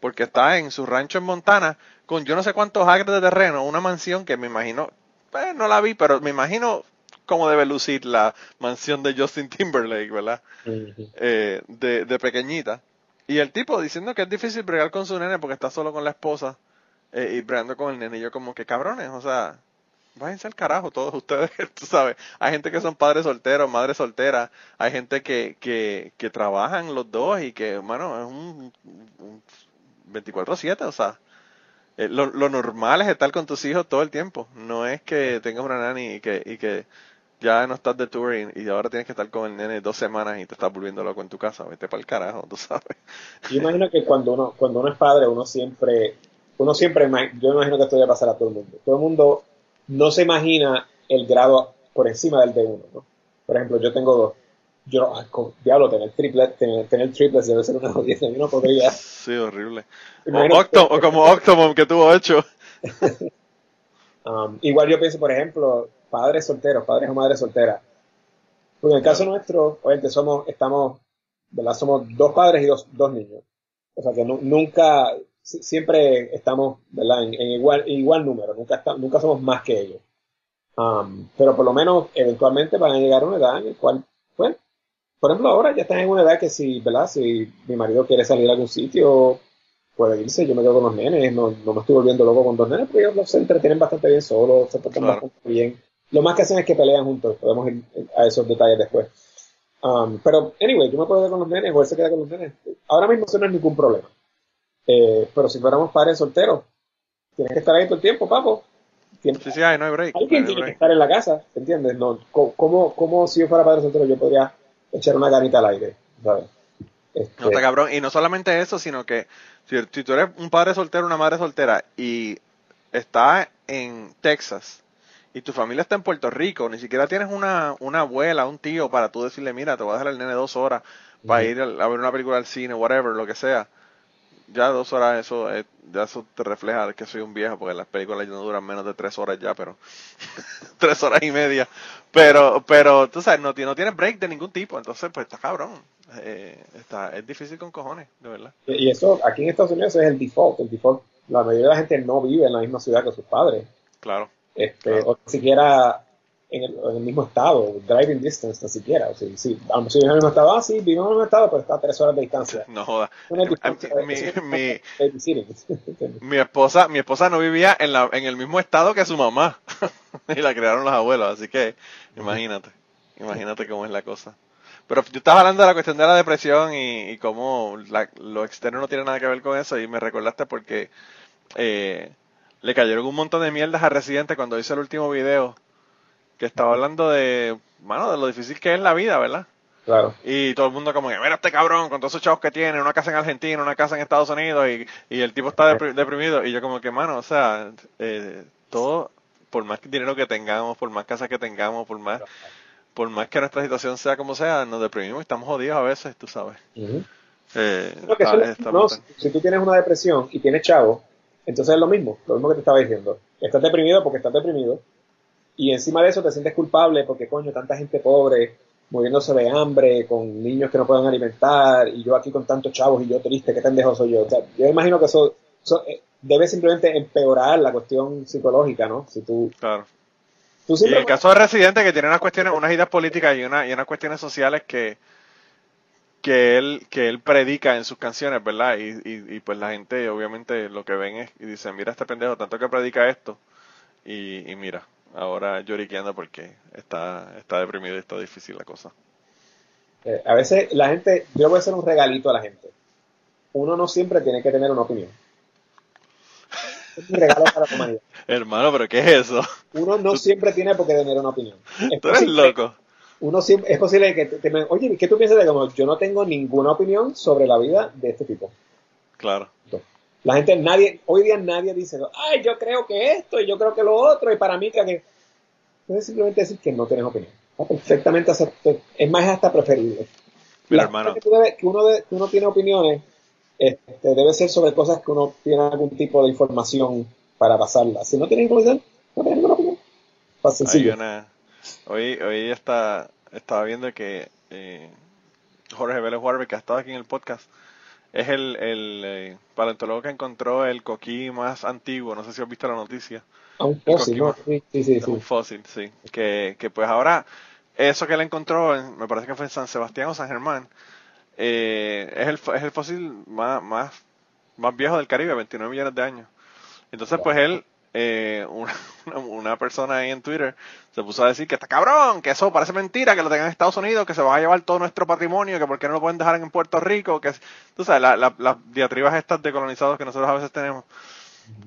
Speaker 2: Porque está en su rancho en Montana con yo no sé cuántos acres de terreno, una mansión que me imagino, pues no la vi, pero me imagino cómo debe lucir la mansión de Justin Timberlake, ¿verdad? eh, de, de, pequeñita. Y el tipo diciendo que es difícil bregar con su nene porque está solo con la esposa eh, y bregando con el nene. Y yo como que cabrones, o sea, váyanse al carajo todos ustedes, tú sabes. Hay gente que son padres solteros, madres solteras, hay gente que, que, que trabajan los dos y que, bueno, es un, un 24-7, o sea, eh, lo, lo, normal es estar con tus hijos todo el tiempo. No es que tengas una nani y que, y que ya no estás de tour y, ahora tienes que estar con el nene dos semanas y te estás volviendo loco en tu casa. Vete para el carajo, tú sabes.
Speaker 4: Yo imagino que cuando uno, cuando uno es padre, uno siempre, uno siempre, yo imagino que esto va a pasar a todo el mundo. Todo el mundo no se imagina el grado por encima del de uno, ¿no? Por ejemplo, yo tengo dos. Yo, con, diablo, tener triplet, tener, tener triplets debe ser una jodienda. Yo no podría.
Speaker 2: Sí, horrible. O, Octo, o como Octomom que tuvo ocho.
Speaker 4: um, igual yo pienso, por ejemplo, padres solteros, padres o madres solteras. Porque en el caso nuestro, obviamente somos, estamos, ¿verdad? Somos dos padres y dos, dos niños. O sea que nunca, siempre estamos, ¿verdad? En, igual, igual número, nunca, nunca somos más que ellos. Um, pero por lo menos, eventualmente van a llegar a una edad en la cual, bueno, por ejemplo, ahora ya están en una edad que si, ¿verdad? Si mi marido quiere salir a algún sitio, puede irse, yo me quedo con los nenes, no, no me estoy volviendo loco con dos nenes, porque ellos se entretienen bastante bien solos, se portan bastante bien. Lo más que hacen es que pelean juntos, podemos ir a esos detalles después. Um, pero, anyway, yo me puedo quedar con los nenes, o él se queda con los nenes. Ahora mismo eso no es ningún problema. Eh, pero si fuéramos padres solteros, tienes que estar ahí todo el tiempo, papo.
Speaker 2: Sí, sí, no hay break.
Speaker 4: Alguien tiene que estar en la casa, ¿entiendes? No, ¿cómo, ¿Cómo si yo fuera padre soltero yo podría echar una ganita al aire, ¿sabes?
Speaker 2: Este... No te cabrón. Y no solamente eso, sino que si, tú eres un padre soltero, una madre soltera y estás en Texas y tu familia está en Puerto Rico, ni siquiera tienes una, una abuela, un tío para tú decirle, mira, te voy a dejar el nene dos horas para ir a, ver una película al cine, whatever, lo que sea. Ya dos horas, eso, ya eso te refleja que soy un viejo, porque las películas no duran menos de tres horas ya, pero tres horas y media. Pero, pero, tú sabes, no, no tienes break de ningún tipo, entonces, pues está cabrón. Eh, está, es difícil con cojones, de verdad.
Speaker 4: Y eso, aquí en Estados Unidos es el default. El default, la mayoría de la gente no vive en la misma ciudad que sus padres.
Speaker 2: Claro.
Speaker 4: Este, O ni siquiera en el, en el, mismo estado, driving distance, ni siquiera. O sea, sí, si vive en el mismo estado, ah, sí, vive en el mismo estado, pero está a tres horas de distancia.
Speaker 2: No joda. Mi, mi, mi, esposa, mi esposa no vivía en, la, en el mismo estado que su mamá. y la crearon los abuelos, así que imagínate, imagínate cómo es la cosa. Pero yo estaba hablando de la cuestión de la depresión y, y cómo la, lo externo no tiene nada que ver con eso y me recordaste porque eh, le cayeron un montón de mierdas a Residente cuando hice el último video que estaba hablando de, bueno, de lo difícil que es la vida, ¿verdad?
Speaker 4: Claro.
Speaker 2: Y todo el mundo como que, mira este cabrón con todos esos chavos que tiene, una casa en Argentina, una casa en Estados Unidos y, y el tipo está deprimido. Y yo como que, mano, o sea, eh, todo, por más dinero que tengamos, por más casa que tengamos, por más por más que nuestra situación sea como sea, nos deprimimos y estamos jodidos a veces, tú sabes.
Speaker 4: Eh, si tú tienes una depresión y tienes chavo, entonces es lo mismo, lo mismo que te estaba diciendo. Estás deprimido porque estás deprimido y encima de eso te sientes culpable porque, coño, tanta gente pobre, muriéndose de hambre, con niños que no pueden alimentar y yo aquí con tantos chavos y yo triste, qué pendejo soy yo. O sea, yo imagino que eso, eh, debe simplemente empeorar la cuestión psicológica, ¿no? Si tú...
Speaker 2: Claro y el caso de Residente que tiene unas cuestiones, unas ideas políticas y, una, y unas cuestiones sociales que, que él, que él predica en sus canciones, ¿verdad? Y, y, pues la gente obviamente lo que ven es y dicen, mira este pendejo, tanto que predica esto, y, y mira, ahora lloriqueando porque está, está deprimido y está difícil la cosa.
Speaker 4: Eh, a veces la gente, yo voy a hacer un regalito a la gente. Uno no siempre tiene que tener una opinión. Es un regalo para la humanidad.
Speaker 2: Hermano, pero ¿qué es eso?
Speaker 4: Uno no siempre tiene por qué tener una opinión.
Speaker 2: Es Tú eres loco.
Speaker 4: Uno siempre, es posible que te, oye, ¿qué tú piensas de como yo no tengo ninguna opinión sobre la vida de este tipo?
Speaker 2: Claro.
Speaker 4: La gente, nadie, hoy día nadie dice, ay, yo creo que esto y yo creo que lo otro y para mí que... Puedes simplemente decir que no tienes opinión. Está perfectamente aceptable. Es más, hasta preferible. La
Speaker 2: hermano.
Speaker 4: que, tú debes- que uno, de- que uno tiene opiniones este, debe ser sobre cosas que uno tiene algún tipo de información para pasarla. Si no tienes información, no tienes ninguna opinión.
Speaker 2: Hay una, hoy, hoy está, estaba viendo que eh, Jorge Vélez que ha estado aquí en el podcast, es el, el eh, paleontólogo que encontró el coquí más antiguo. No sé si has visto la noticia.
Speaker 4: A un fósil, ¿no? Sí, sí, sí.
Speaker 2: Un fósil, sí. Que, que pues ahora, eso que él encontró, en- me parece que fue en San Sebastián o San Germán, eh, es, el, es el fósil más, más, más viejo del Caribe, 29 millones de años. Entonces, pues él, eh, una, una persona ahí en Twitter, se puso a decir que está cabrón, que eso parece mentira, que lo tengan en Estados Unidos, que se va a llevar todo nuestro patrimonio, que por qué no lo pueden dejar en Puerto Rico, que tú sabes, la- la- las diatribas estas de colonizados que nosotros a veces tenemos.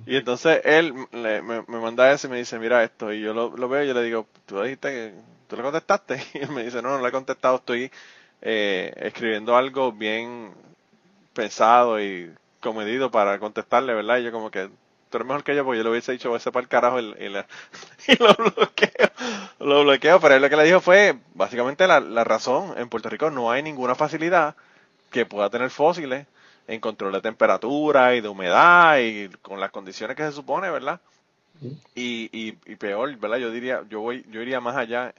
Speaker 2: Y entonces él le- me, me manda eso y me dice, mira esto, y yo lo, lo veo y yo le digo, ¿tú dijiste que tú le contestaste? Y él me dice, no, no le he contestado, estoy eh, escribiendo algo bien pensado y comedido para contestarle, ¿verdad? Y yo como que, tú eres mejor que yo, porque yo le hubiese dicho, ese para el carajo y, y la- y lo bloqueo, lo bloqueo, pero él lo que le dijo fue, básicamente la, la razón, en Puerto Rico no hay ninguna facilidad que pueda tener fósiles en control de temperatura y de humedad y con las condiciones que se supone, ¿verdad? Y, y, y peor, ¿verdad? Yo diría, yo voy, yo iría más allá.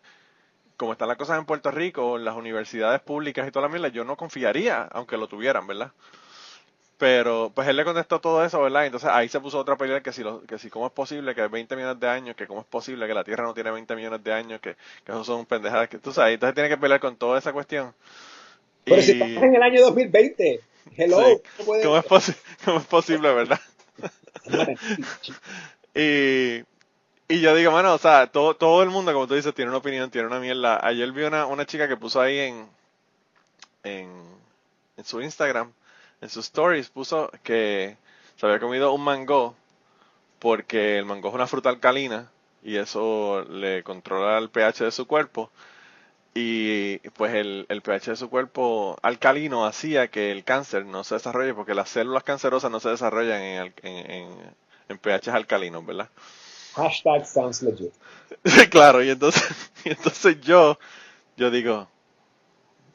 Speaker 2: Como están las cosas en Puerto Rico, las universidades públicas y toda la mierda, yo no confiaría, aunque lo tuvieran, ¿verdad? Pero, pues él le contestó todo eso, ¿verdad? Entonces ahí se puso otra pelea que si, lo, que si cómo es posible que 20 millones de años, que cómo es posible que la Tierra no tiene 20 millones de años, que, que eso son pendejadas, que tú sabes, entonces tiene que pelear con toda esa cuestión.
Speaker 4: Pero si
Speaker 2: Y-
Speaker 4: estamos en el año 2020, hello,
Speaker 2: Sí.
Speaker 4: ¿cómo
Speaker 2: ¿Cómo es, cómo es posible, verdad? Y, y yo digo, mano, o sea, todo, todo el mundo, como tú dices, tiene una opinión, tiene una mierda. Ayer vi una, una chica que puso ahí en, en, en su Instagram, en sus stories, puso que se había comido un mango porque el mango es una fruta alcalina y eso le controla el pH de su cuerpo. Y pues el, el pH de su cuerpo alcalino hacía que el cáncer no se desarrolle porque las células cancerosas no se desarrollan en, en, en, en pHs alcalinos, ¿verdad?
Speaker 4: Hashtag sounds legit.
Speaker 2: claro, y entonces, y entonces yo, yo digo,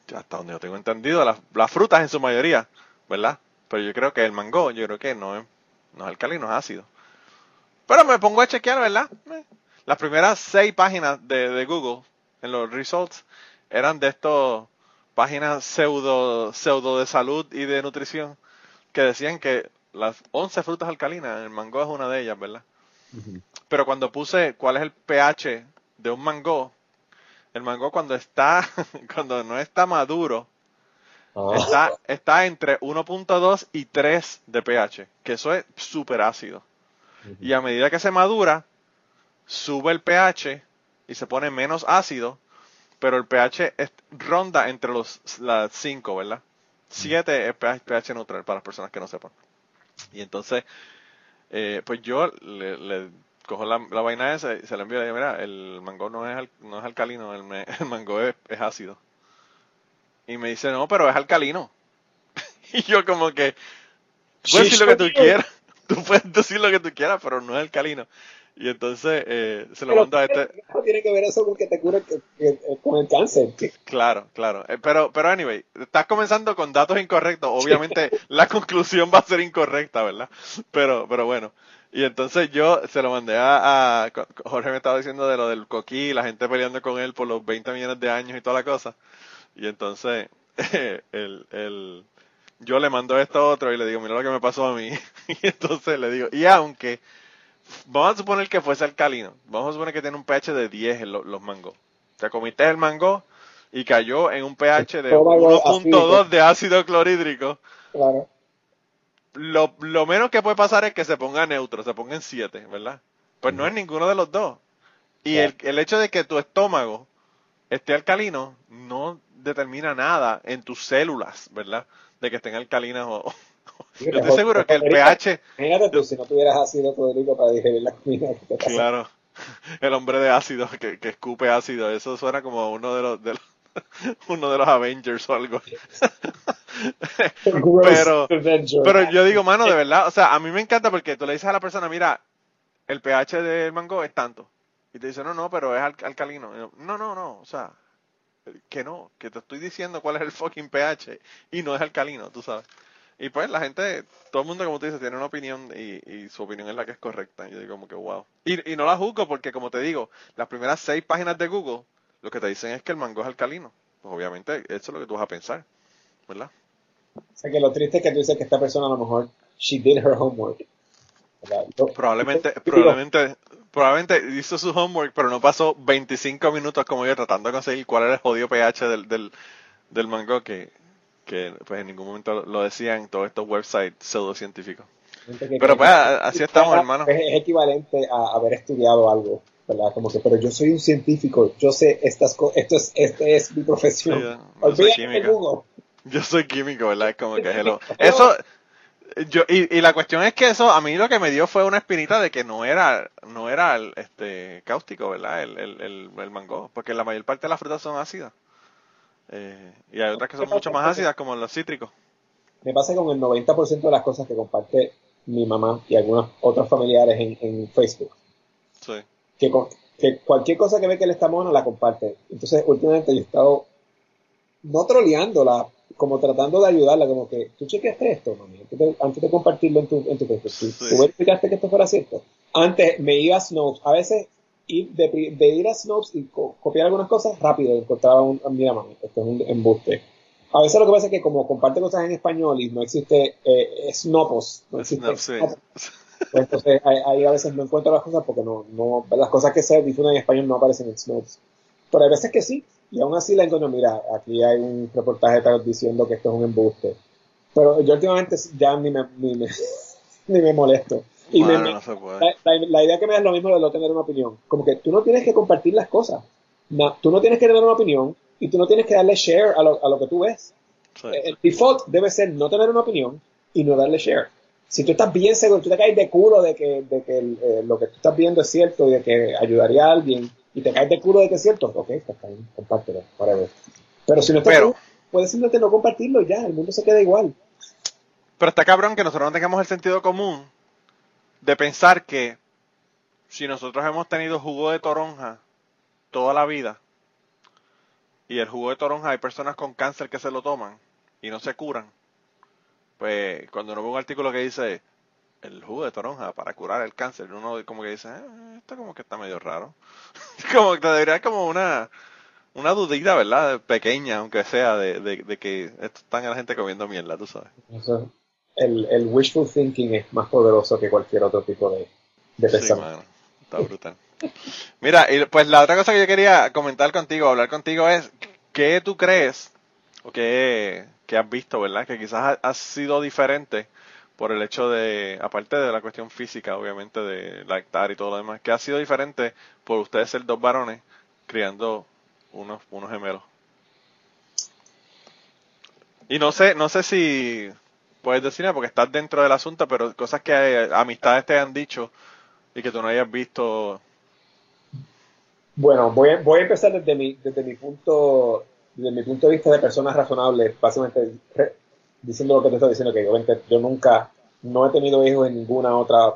Speaker 2: ya hasta donde yo tengo entendido, las, las frutas en su mayoría, ¿verdad? Pero yo creo que el mango, yo creo que no es, no es alcalino, es ácido. Pero me pongo a chequear, ¿verdad? Eh, Las primeras seis páginas de, de Google, en los results, eran de estos páginas pseudo, pseudo de salud y de nutrición, que decían que las 11 frutas alcalinas, el mango es una de ellas, ¿verdad? Pero cuando puse cuál es el pH de un mango, el mango cuando está, cuando no está maduro,
Speaker 4: Ah.
Speaker 2: está, está entre 1.2 y 3 de pH, que eso es súper ácido. Y a medida que se madura, sube el pH y se pone menos ácido, pero el pH es- ronda entre los las 5, ¿verdad? 7 es pH, pH neutral para las personas que no sepan. Y entonces, eh, pues yo le, le cojo la, la vaina esa y se la envío y le digo, mira, el mango no es, al- no es alcalino, el, me- el mango es, es ácido. Y me dice, no, pero es alcalino. y yo como que, tú puedes decir lo que tú quieras, tú puedes decir lo que tú quieras, pero no es alcalino. Y entonces eh, se lo
Speaker 4: Pero,
Speaker 2: mando a este...
Speaker 4: ¿qué carajo tiene que ver eso con que te que- que- eh, con el cáncer?
Speaker 2: Claro, claro. Eh, pero, pero anyway, estás comenzando con datos incorrectos. Obviamente la conclusión va a ser incorrecta, ¿verdad? Pero, pero bueno. Y entonces yo se lo mandé a, a- Jorge me estaba diciendo de lo del coquí, la gente peleando con él por los 20 millones de años y toda la cosa. Y entonces el, el, yo le mando esto a otro y le digo, mira lo que me pasó a mí. Y entonces le digo, y aunque, vamos a suponer que fuese alcalino, vamos a suponer que tiene un pH de 10 en lo- los mangos. Te comiste el mango y cayó en un pH de
Speaker 4: Estómago
Speaker 2: 1.2 de ácido clorhídrico.
Speaker 4: Claro.
Speaker 2: Lo, lo menos que puede pasar es que se ponga neutro, se ponga en 7, ¿verdad? Pues no es ninguno de los dos. Y el, el hecho de que tu estómago esté alcalino no determina nada en tus células, ¿verdad? De que estén alcalinas o... Yo estoy seguro que el pH,
Speaker 4: Imagínate tú si no tuvieras ácido para digerir la comida que te pasa.
Speaker 2: claro, el hombre de ácido que, que escupe ácido, eso suena como uno de los, de los- uno de los Avengers o algo. Pero, pero yo digo, mano, de verdad, o sea, a mí me encanta porque tú le dices a la persona, mira, el pH del mango es tanto. Y te dice, no, no, pero es al- alcalino. Yo, no, no, no, o sea, que no, que te estoy diciendo cuál es el fucking pH y no es alcalino, tú sabes. Y pues la gente, todo el mundo, como tú dices, tiene una opinión y, y su opinión es la que es correcta. Y yo digo como que wow. Y, y no la juzgo porque, como te digo, las primeras seis páginas de Google lo que te dicen es que el mango es alcalino. Pues obviamente eso es lo que tú vas a pensar, ¿verdad?
Speaker 4: O sea que lo triste es que tú dices que esta persona a lo mejor, she did her homework.
Speaker 2: Probablemente, probablemente, probablemente hizo su homework, pero no pasó 25 minutos como yo tratando de conseguir cuál era el jodido pH del, del, del mango que, que pues en ningún momento lo decían todos estos websites pseudocientíficos. Pero pues así estamos, hermano.
Speaker 4: Es, es equivalente a haber estudiado algo, ¿verdad? Como que, pero yo soy un científico, yo sé estas cosas, esto es, este es mi profesión.
Speaker 2: Sí, yo- yo soy químico. Yo soy químico, ¿verdad? Es como que hello. Eso, yo, y, y la cuestión es que eso a mí lo que me dio fue una espinita de que no era, no era el, este cáustico, ¿verdad? El, el, el, el mango, porque la mayor parte de las frutas son ácidas. Eh, y hay otras que son mucho más ácidas, como los cítricos.
Speaker 4: Me pasa con el 90% de las cosas que comparte mi mamá y algunos otros familiares en, en Facebook.
Speaker 2: Sí.
Speaker 4: que, con- que cualquier cosa que ve que le está mona la comparte. Entonces, últimamente yo he estado no troleándola, como tratando de ayudarla, como que tú chequeaste esto, mami, antes de, antes de compartirlo en tu, en tu Facebook. ¿Tú,
Speaker 2: Sí.
Speaker 4: tú verificaste que esto fuera cierto? Antes me iba a Snopes, a veces ir de, de ir a Snopes y co- copiar algunas cosas rápido, encontraba un, mira mami, esto es un embuste. A veces lo que pasa es que como comparte cosas en español y no existe eh, Snopos, no existe
Speaker 2: No, sí.
Speaker 4: Snopos, pues entonces ahí a veces no encuentro las cosas porque no, no, las cosas que se difunden en español no aparecen en Snopes. Pero hay veces que sí, y aún así la encuentro, mira, aquí hay un reportaje tal diciendo que esto es un embuste. Pero yo últimamente ya ni me, ni me, ni me molesto. Y
Speaker 2: Mano,
Speaker 4: me-
Speaker 2: no se puede.
Speaker 4: la, la- la idea que me da es lo mismo de no tener una opinión. Como que tú no tienes que compartir las cosas. No, tú no tienes que tener una opinión y tú no tienes que darle share a lo, a lo que tú ves.
Speaker 2: Sí.
Speaker 4: El default debe ser no tener una opinión y no darle share. Si tú estás bien seguro, tú te caes de culo de que, de que el, eh, lo que tú estás viendo es cierto y de que ayudaría a alguien y te caes de culo de que es cierto, ok, está bien, compártelo, whatever. Pero si no estás
Speaker 2: Pero-
Speaker 4: puedes simplemente no compartirlo y ya, el mundo se queda igual.
Speaker 2: Pero está cabrón que nosotros no tengamos el sentido común de pensar que si nosotros hemos tenido jugo de toronja toda la vida y el jugo de toronja hay personas con cáncer que se lo toman y no se curan, pues cuando uno ve un artículo que dice el jugo de toronja para curar el cáncer, uno como que dice, "Eh, esto como que está medio raro. como que te debería como una una dudita, ¿verdad? Pequeña, aunque sea, de, de, de que esto están la gente comiendo mierda, tú sabes.
Speaker 4: Eso, el, el wishful thinking es más poderoso que cualquier otro tipo de, de pensamiento.
Speaker 2: Está brutal. Mira, y pues la otra cosa que yo quería comentar contigo, hablar contigo es, ¿qué tú crees o qué, qué has visto, verdad? Que quizás ha, ha sido diferente por el hecho de, aparte de la cuestión física, obviamente, de lactar y todo lo demás, que ha sido diferente por ustedes ser dos varones criando unos, unos gemelos. Y no sé, no sé si puedes decirme porque estás dentro del asunto, pero cosas que eh, amistades te han dicho y que tú no hayas visto.
Speaker 4: Bueno, voy a, voy a empezar desde mi, desde mi punto desde mi punto de vista de personas razonables, básicamente diciendo lo que te estoy diciendo, que obviamente yo nunca, no he tenido hijos en ninguna otra,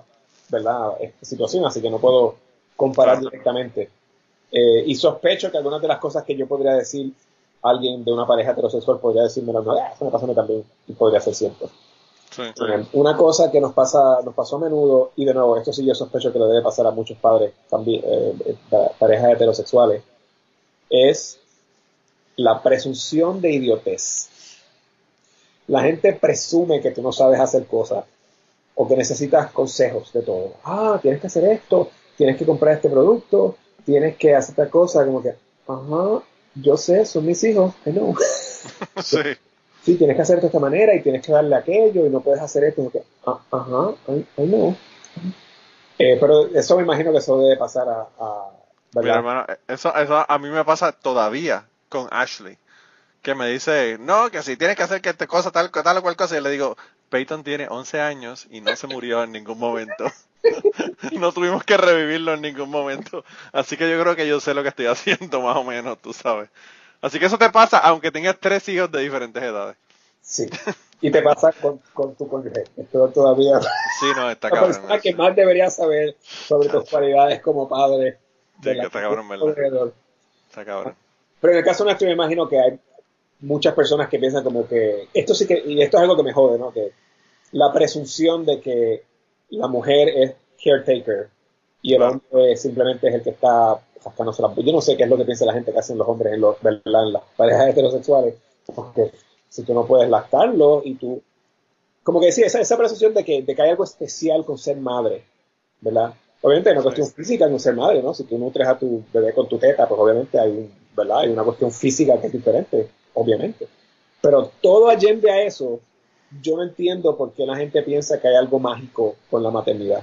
Speaker 4: ¿verdad?, este, situación, así que no puedo comparar directamente. Eh, y sospecho que algunas de las cosas que yo podría decir a alguien de una pareja heterosexual podría decirme, no, ah, eso me pasa a mí también, y podría ser cierto.
Speaker 2: Sí.
Speaker 4: Eh, Una cosa que nos pasa, nos pasó a menudo, y de nuevo, esto sí yo sospecho que le debe pasar a muchos padres también, eh, eh, pa- parejas heterosexuales, es la presunción de idiotez. La gente presume que tú no sabes hacer cosas o que necesitas consejos de todo. Ah, tienes que hacer esto, tienes que comprar este producto, tienes que hacer esta cosa, como que, ajá, yo sé, son mis hijos, I know
Speaker 2: Sí.
Speaker 4: sí, tienes que hacer de esta manera y tienes que darle aquello y no puedes hacer esto. porque, ah, ajá, I, I know. Eh, pero eso me imagino que eso debe pasar a, a
Speaker 2: Mira, hermano, eso, eso a mí me pasa todavía con Ashley. Que me dice, no, que si tienes que hacer que esta cosa, tal, tal o cual cosa. Y le digo, Peyton tiene 11 años y no se murió en ningún momento. no tuvimos que revivirlo en ningún momento. Así que yo creo que yo sé lo que estoy haciendo, más o menos, tú sabes. Así que eso te pasa aunque tengas tres hijos de diferentes edades.
Speaker 4: Sí. Y te pasa con, con tu. Esto todavía
Speaker 2: Sí, no, está
Speaker 4: la
Speaker 2: cabrón.
Speaker 4: persona que más debería saber sobre tus cualidades como padre
Speaker 2: Sí, que está cabrón, ¿verdad?
Speaker 4: alrededor.
Speaker 2: Está cabrón.
Speaker 4: Pero en el caso nuestro me imagino que hay muchas personas que piensan como que esto sí que y esto es algo que me jode, ¿no? Que la presunción de que la mujer es caretaker y el
Speaker 2: Claro.
Speaker 4: hombre simplemente es el que está sacándose la yo no sé qué es lo que piensa la gente que hacen los hombres en, los, las parejas heterosexuales porque si tú no puedes lactarlo y tú como que sí esa, esa presunción de que, de que hay algo especial con ser madre ¿verdad? obviamente hay una
Speaker 2: Sí.
Speaker 4: cuestión física en ser madre ¿no? si tú nutres a tu bebé con tu teta pues obviamente hay un, ¿verdad? hay una cuestión física que es diferente obviamente pero todo allende a eso yo no entiendo por qué la gente piensa que hay algo mágico con la maternidad.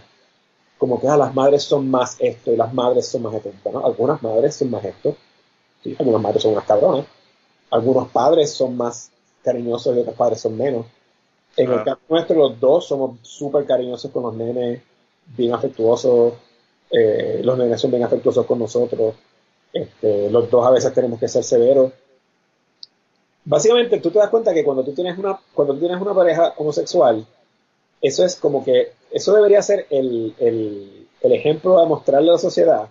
Speaker 4: Como que ah, las madres son más esto y las madres son más esto. Bueno, algunas madres son más esto. Sí, algunas madres son unas cabronas. Algunos padres son más cariñosos y otros padres son menos. En el caso nuestro, los dos somos súper cariñosos con los nenes, bien afectuosos. eh, los nenes son bien afectuosos con nosotros. Este, los dos a veces tenemos que ser severos básicamente tú te das cuenta que cuando tú tienes una cuando tú tienes una pareja homosexual eso es como que eso debería ser el, el, el ejemplo a mostrarle a la sociedad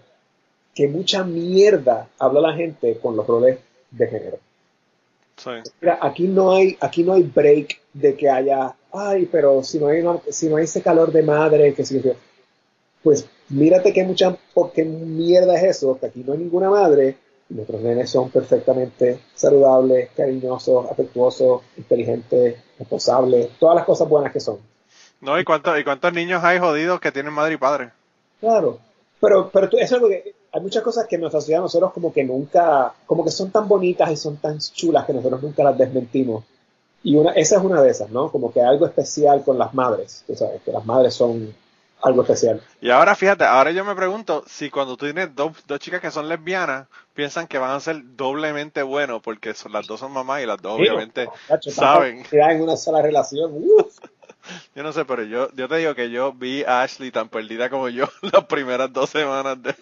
Speaker 4: que mucha mierda habla la gente con los roles de género
Speaker 2: Sí.
Speaker 4: Mira, aquí no hay aquí no hay break de que haya ay pero si no hay una- si no hay ese calor de madre que significa pues mírate que mucha porque mierda es eso que aquí no hay ninguna madre nuestros nenes son perfectamente saludables cariñosos afectuosos inteligentes responsables todas las cosas buenas que son
Speaker 2: No, ¿y cuántos, ¿y cuántos niños hay jodidos que tienen madre y padre?
Speaker 4: Claro. Pero, pero tú- eso es algo que hay muchas cosas que en nuestra sociedad nosotros como que nunca, como que son tan bonitas y son tan chulas que nosotros nunca las desmentimos. Y una, esa es una de esas, ¿no? Como que algo especial con las madres, tú sabes, que las madres son algo especial.
Speaker 2: Y ahora fíjate, ahora yo me pregunto si cuando tú tienes dos, dos chicas que son lesbianas, piensan que van a ser doblemente buenos porque son, las dos son mamás y las dos obviamente
Speaker 4: tanta
Speaker 2: saben.
Speaker 4: en una sola relación. uf.
Speaker 2: Yo no sé, pero yo, yo te digo que yo vi a Ashley tan perdida como yo las primeras dos semanas de,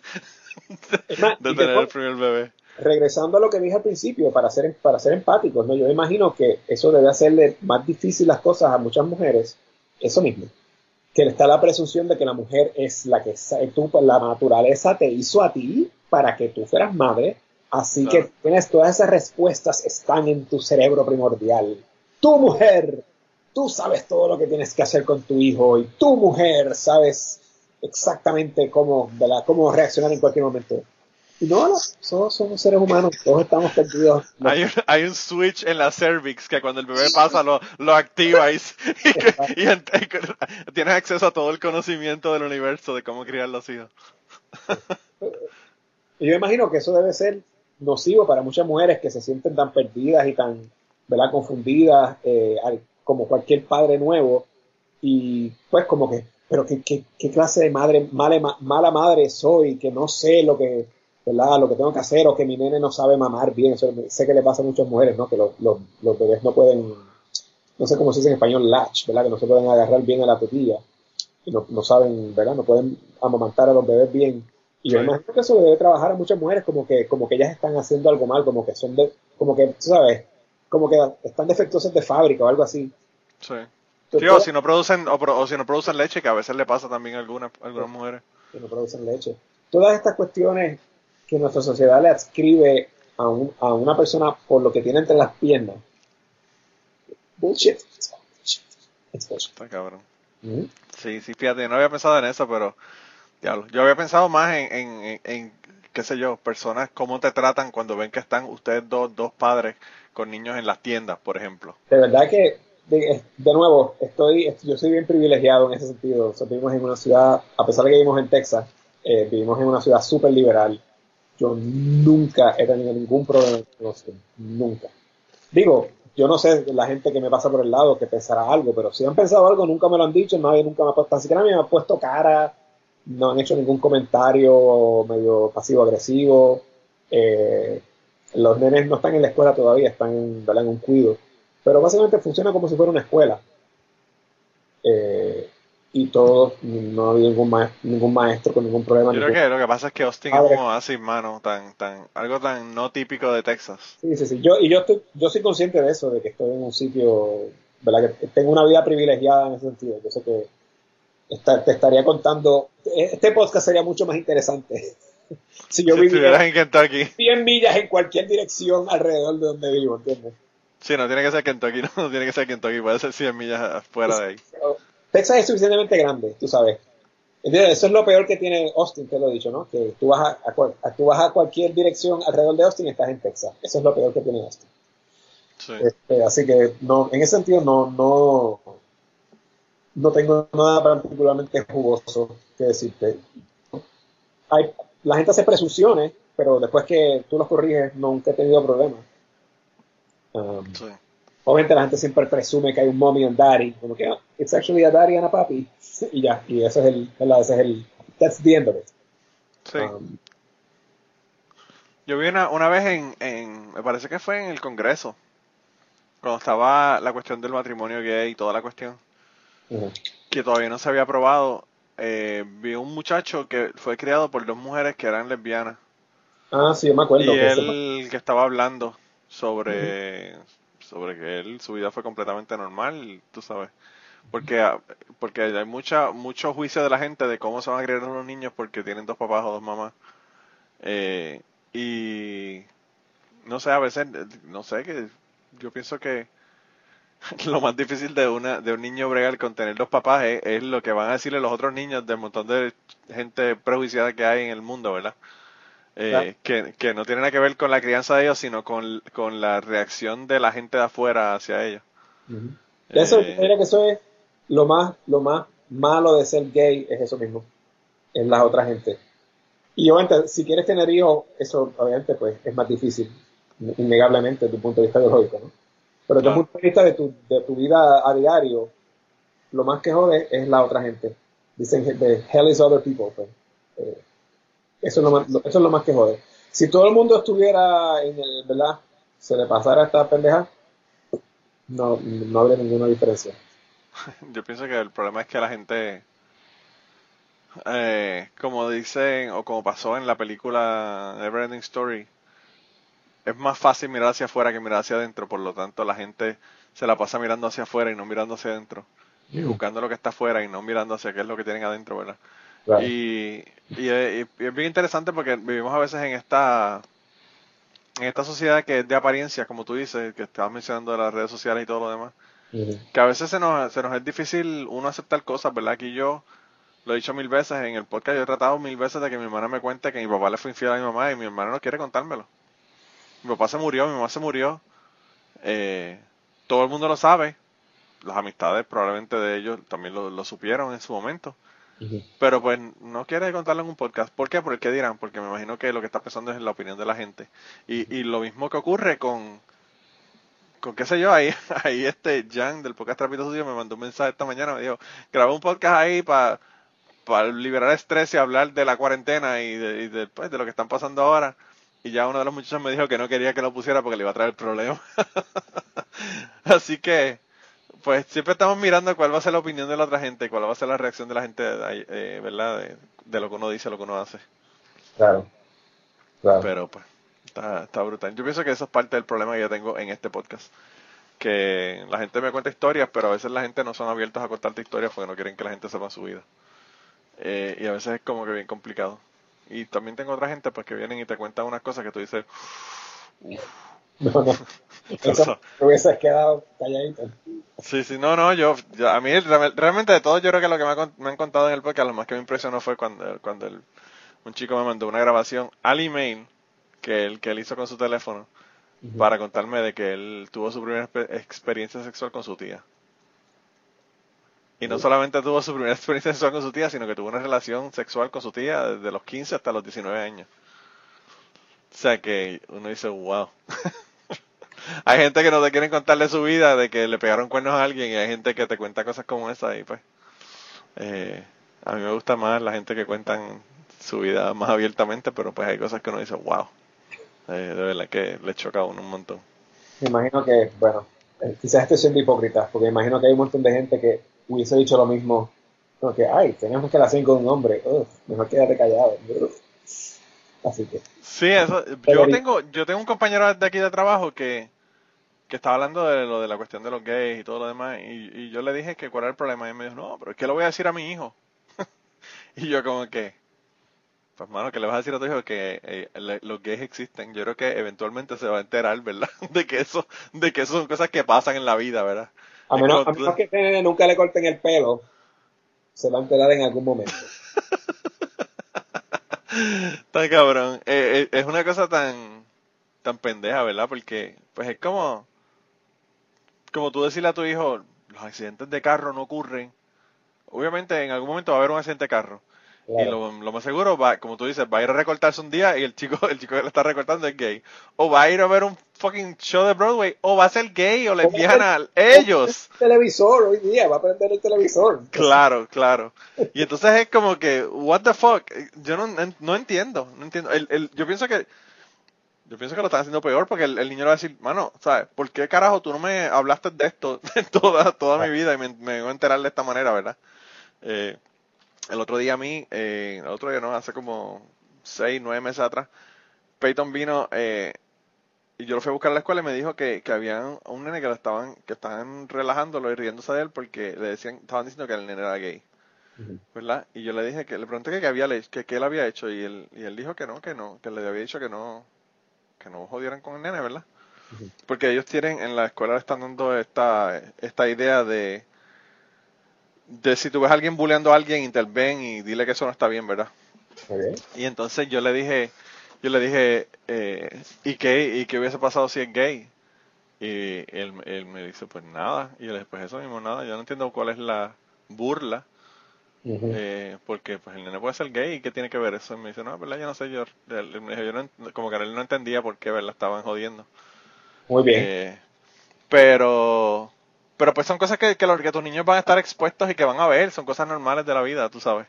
Speaker 4: más,
Speaker 2: de tener
Speaker 4: después-
Speaker 2: el primer bebé.
Speaker 4: regresando a lo que dije al principio, para ser, para ser empáticos, ¿no? yo imagino que eso debe hacerle más difícil las cosas a muchas mujeres, eso mismo, que está la presunción de que la mujer es la que tú, pues, la naturaleza te hizo a ti para que tú fueras madre, así
Speaker 2: Claro.
Speaker 4: que tienes todas esas respuestas están en tu cerebro primordial. Tu mujer, tú sabes todo lo que tienes que hacer con tu hijo y tu mujer sabes exactamente cómo, cómo reaccionar en cualquier momento. Y no, no, todos somos seres humanos, todos estamos perdidos.
Speaker 2: Hay un, hay un switch en la cervix que cuando el bebé pasa lo, lo activa y, tienes acceso a todo el conocimiento del universo de cómo criar los hijos.
Speaker 4: Yo imagino que eso debe ser nocivo para muchas mujeres que se sienten tan perdidas y tan, ¿verdad?, confundidas eh, como cualquier padre nuevo. Y pues como que, pero qué, qué, qué clase de madre, mala, ma- mala madre soy, que no sé lo que, ¿verdad?, lo que tengo que hacer o que mi nene no sabe mamar bien. Eso sé que le pasa a muchas mujeres, ¿no? Que los, los, los bebés no pueden, no sé cómo se dice en español, latch, ¿verdad? Que no se pueden agarrar bien a la tetilla. Y no, no saben, ¿verdad? No pueden amamantar a los bebés bien. Y yo
Speaker 2: Sí.
Speaker 4: imagino que eso debe trabajar a muchas mujeres como que, como que ellas están haciendo algo mal, como que son de, como que, tú sabes, como que están defectuosas de fábrica o algo así.
Speaker 2: Sí. Sí, o si no producen, o, o si no producen leche, que a veces le pasa también a algunas, a algunas mujeres.
Speaker 4: que no producen leche. Todas estas cuestiones que nuestra sociedad le adscribe a, un- a una persona por lo que tiene entre las piernas. Bullshit. It's bullshit.
Speaker 2: Está cabrón.
Speaker 4: Mm.
Speaker 2: Sí, sí, fíjate, no había pensado en eso, pero diablo, yo había pensado más en, en, en, en, qué sé yo, personas, cómo te tratan cuando ven que están ustedes dos, dos padres con niños en las tiendas, por ejemplo.
Speaker 4: De verdad que, de, de nuevo, estoy, yo soy bien privilegiado en ese sentido. O sea, vivimos en una ciudad, a pesar de que vivimos en Texas, eh, vivimos en una ciudad súper liberal. Yo nunca he tenido ningún problema con Austin. Nunca. Digo, yo no sé la gente que me pasa por el lado que pensará algo, pero si han pensado algo, nunca me lo han dicho, nadie nunca me ha puesto, así que me ha puesto cara, no han hecho ningún comentario medio pasivo-agresivo. Eh, los nenes no están en la escuela todavía, están en un cuido. Pero básicamente funciona como si fuera una escuela. Eh, y todos, no ha habido ningún, ma- ningún maestro con ningún problema.
Speaker 2: Yo creo
Speaker 4: ningún-
Speaker 2: que lo que pasa es que Austin es como así, mano, tan, tan, algo tan no típico de Texas.
Speaker 4: Sí, sí, sí. Yo, y yo, estoy, yo soy consciente de eso, de que estoy en un sitio, ¿verdad? Que tengo una vida privilegiada en ese sentido. Yo sé que te estaría contando, este podcast sería mucho más interesante si yo
Speaker 2: si
Speaker 4: viviera
Speaker 2: en Kentucky.
Speaker 4: 100 millas en cualquier dirección alrededor de donde vivo, ¿entiendes?
Speaker 2: Sí, no tiene que ser Kentucky, no, no tiene que ser Kentucky, puede ser 100 millas fuera de ahí.
Speaker 4: Texas es suficientemente grande, tú sabes. ¿Entiendes? Eso es lo peor que tiene Austin, te lo he dicho, ¿no? Que tú vas a, a a- tú vas a cualquier dirección alrededor de Austin y estás en Texas. Eso es lo peor que tiene Austin.
Speaker 2: Sí.
Speaker 4: Este, así que no, en ese sentido no, no, no tengo nada particularmente jugoso que decirte. Hay, la gente hace presunciones, pero después que tú los corriges, nunca he tenido problemas. Um,
Speaker 2: sí.
Speaker 4: Obviamente la gente siempre presume que hay un mommy and daddy, como que "Oh, it's actually a daddy and a papi, y ya, y ese es el, ese es el, that's the end of it.
Speaker 2: Sí.
Speaker 4: Um,
Speaker 2: Yo vi una, una vez en, en, me parece que fue en el Congreso, cuando estaba la cuestión del matrimonio gay y toda la cuestión, que todavía no se había aprobado, eh, vi un muchacho que fue criado por dos mujeres que eran lesbianas.
Speaker 4: Ah, sí, yo me acuerdo.
Speaker 2: Y
Speaker 4: que
Speaker 2: él que estaba hablando sobre, sobre que él, su vida fue completamente normal, tú sabes. Porque, porque hay mucha, mucho juicio de la gente de cómo se van a criar los niños porque tienen dos papás o dos mamás. Eh, y no sé, a veces, no sé, que yo pienso que lo más difícil de una de un niño bregar con tener dos papás es, es lo que van a decirle los otros niños del montón de gente prejuiciada que hay en el mundo, ¿verdad? Eh, que, que no tiene nada que ver con la crianza de ellos, sino con, con la reacción de la gente de afuera hacia ellos.
Speaker 4: Eso,
Speaker 2: Eh,
Speaker 4: yo diría que eso es lo más, lo más malo de ser gay, es eso mismo, es la otra gente. Y obviamente, si quieres tener hijos, eso obviamente pues es más difícil, innegablemente desde tu punto de vista biológico, ¿no? Pero desde
Speaker 2: Claro.
Speaker 4: el punto de vista de tu, de tu vida a diario, lo más que jode es la otra gente. Dicen the hell is other people, pues. Eh, eso, es lo más, eso es lo más que jode. Si todo el mundo estuviera en el, ¿verdad? Se le pasara esta pendeja, no, no habría ninguna diferencia.
Speaker 2: Yo pienso que el problema es que la gente, eh, como dicen o como pasó en la película Neverending Story, es más fácil mirar hacia afuera que mirar hacia adentro, por lo tanto la gente se la pasa mirando hacia afuera y no mirando hacia adentro, y buscando lo que está afuera y no mirando hacia qué es lo que tienen adentro, ¿verdad?
Speaker 4: Claro.
Speaker 2: Y, y, es- y es bien interesante porque vivimos a veces en esta en esta sociedad que es de apariencia, como tú dices, que estabas mencionando de las redes sociales y todo lo demás, que a veces se nos, se nos es difícil uno aceptar cosas, ¿verdad? Aquí yo lo he dicho mil veces en el podcast, yo he tratado mil veces de que mi hermana me cuente que mi papá le fue infiel a mi mamá y mi hermana no quiere contármelo. Mi papá se murió, mi mamá se murió, eh, todo el mundo lo sabe, las amistades probablemente de ellos también lo, lo supieron en su momento. Pero pues no quiere contarlo en un podcast. ¿Por qué? Porque dirán, porque me imagino que lo que está pensando es la opinión de la gente. Y, y lo mismo que ocurre con, con qué sé yo, ahí, ahí este Jan del podcast Trapito Sucio me mandó un mensaje esta mañana, me dijo, graba un podcast ahí para liberar estrés y hablar de la cuarentena y de, y de, pues, de lo que están pasando ahora. Y ya uno de los muchachos me dijo que no quería que lo pusiera porque le iba a traer problemas. Así que, pues siempre estamos mirando cuál va a ser la opinión de la otra gente, cuál va a ser la reacción de la gente, eh, ¿verdad? De, de lo que uno dice, lo que uno hace.
Speaker 4: Claro. Claro.
Speaker 2: Pero pues, está, está brutal. Yo pienso que eso es parte del problema que yo tengo en este podcast. Que la gente me cuenta historias, pero a veces la gente no son abiertos a contarte historias porque no quieren que la gente sepa su vida. Eh, y a veces es como que bien complicado. Y también tengo otra gente pues que vienen y te cuentan unas cosas que tú dices, uff,
Speaker 4: No, no. Eso te hubieses quedado calladito.
Speaker 2: Sí, sí, no, no, yo, yo- a mí re- realmente de todo yo creo que lo que me, ha con- me han contado en el podcast, lo más que me impresionó fue cuando, cuando el- un chico me mandó una grabación al email que él, que él hizo con su teléfono para contarme de que él tuvo su primera expe- experiencia sexual con su tía. Y no solamente tuvo su primera experiencia sexual con su tía, sino que tuvo una relación sexual con su tía desde los 15 hasta los 19 años. O sea que uno dice, wow. hay gente que no te quieren contarle su vida, de que le pegaron cuernos a alguien, y hay gente que te cuenta cosas como esa, y pues. eh, a mí me gusta más la gente que cuentan su vida más abiertamente, pero pues hay cosas que uno dice, wow. Eh, de verdad que le choca a uno un montón.
Speaker 4: Me imagino que, bueno, eh, quizás estoy siendo hipócrita, porque me imagino que hay un montón de gente que hubiese dicho lo mismo, como que, ay, tenemos que relación con un hombre, mejor quédate callado. Así que,
Speaker 2: Sí, eso, yo
Speaker 4: Pero-
Speaker 2: tengo, yo tengo un compañero de aquí de trabajo que, que estaba hablando de lo de la cuestión de los gays y todo lo demás, y, y yo le dije que cuál era el problema, y él me dijo, no, pero es que lo voy a decir a mi hijo. y yo como que, pues mano, que le vas a decir a tu hijo que eh, le- los gays existen. Yo creo que eventualmente se va a enterar, ¿verdad? De que eso, de que eso son cosas que pasan en la vida, ¿verdad?
Speaker 4: A menos, a menos que nunca le corten el pelo, se va a enterar en algún momento.
Speaker 2: Está cabrón. Eh, eh, es una cosa tan, tan pendeja, ¿verdad? Porque, pues es como, como tú decirle a tu hijo, los accidentes de carro no ocurren. Obviamente en algún momento va a haber un accidente de carro. Y lo, lo más seguro, va, como tú dices, va a ir a recortarse un día y el chico, el chico que le está recortando es gay. O va a ir a ver un fucking show de Broadway, o va a ser gay o lesbiana, ellos.
Speaker 4: El televisor hoy día, va a prender el televisor.
Speaker 2: Claro, claro. Y entonces es como que, what the fuck, yo no, no entiendo, no entiendo. El, el, yo pienso que, yo pienso que lo están haciendo peor porque el, el niño le va a decir, mano, ¿sabes? ¿Por qué carajo tú no me hablaste de esto toda, toda mi vida y me, me vengo a enterar de esta manera, verdad? Eh, el otro día a mí, eh, el otro día no, hace como seis, nueve meses atrás, Peyton vino eh, y yo lo fui a buscar a la escuela y me dijo que, que había un nene que lo estaban, que estaban relajándolo y riéndose de él porque le decían, estaban diciendo que el nene era gay. ¿verdad? Y yo le dije que le pregunté que qué había que, qué él había hecho y él, y él dijo que no, que no, que le había dicho que no, que no jodieran con el nene, ¿verdad? Porque ellos tienen, en la escuela le están dando esta, esta idea de, de si tú ves a alguien bulleando a alguien, interven y dile que eso no está bien, ¿verdad? Y entonces yo le dije, yo le dije, eh, ¿y qué, y qué hubiese pasado si es gay? Y él, él me dice, pues nada. Y yo le dije, pues eso mismo, nada. Yo no entiendo cuál es la burla. Eh, porque pues el nene puede ser gay y qué tiene que ver eso. Y me dice, no, verdad, yo no sé, yo, yo no como que él no entendía por qué, ¿verdad? Estaban jodiendo.
Speaker 4: Muy bien.
Speaker 2: Eh, pero, pero pues son cosas que, que, los, que tus niños van a estar expuestos y que van a ver, son cosas normales de la vida, tú sabes.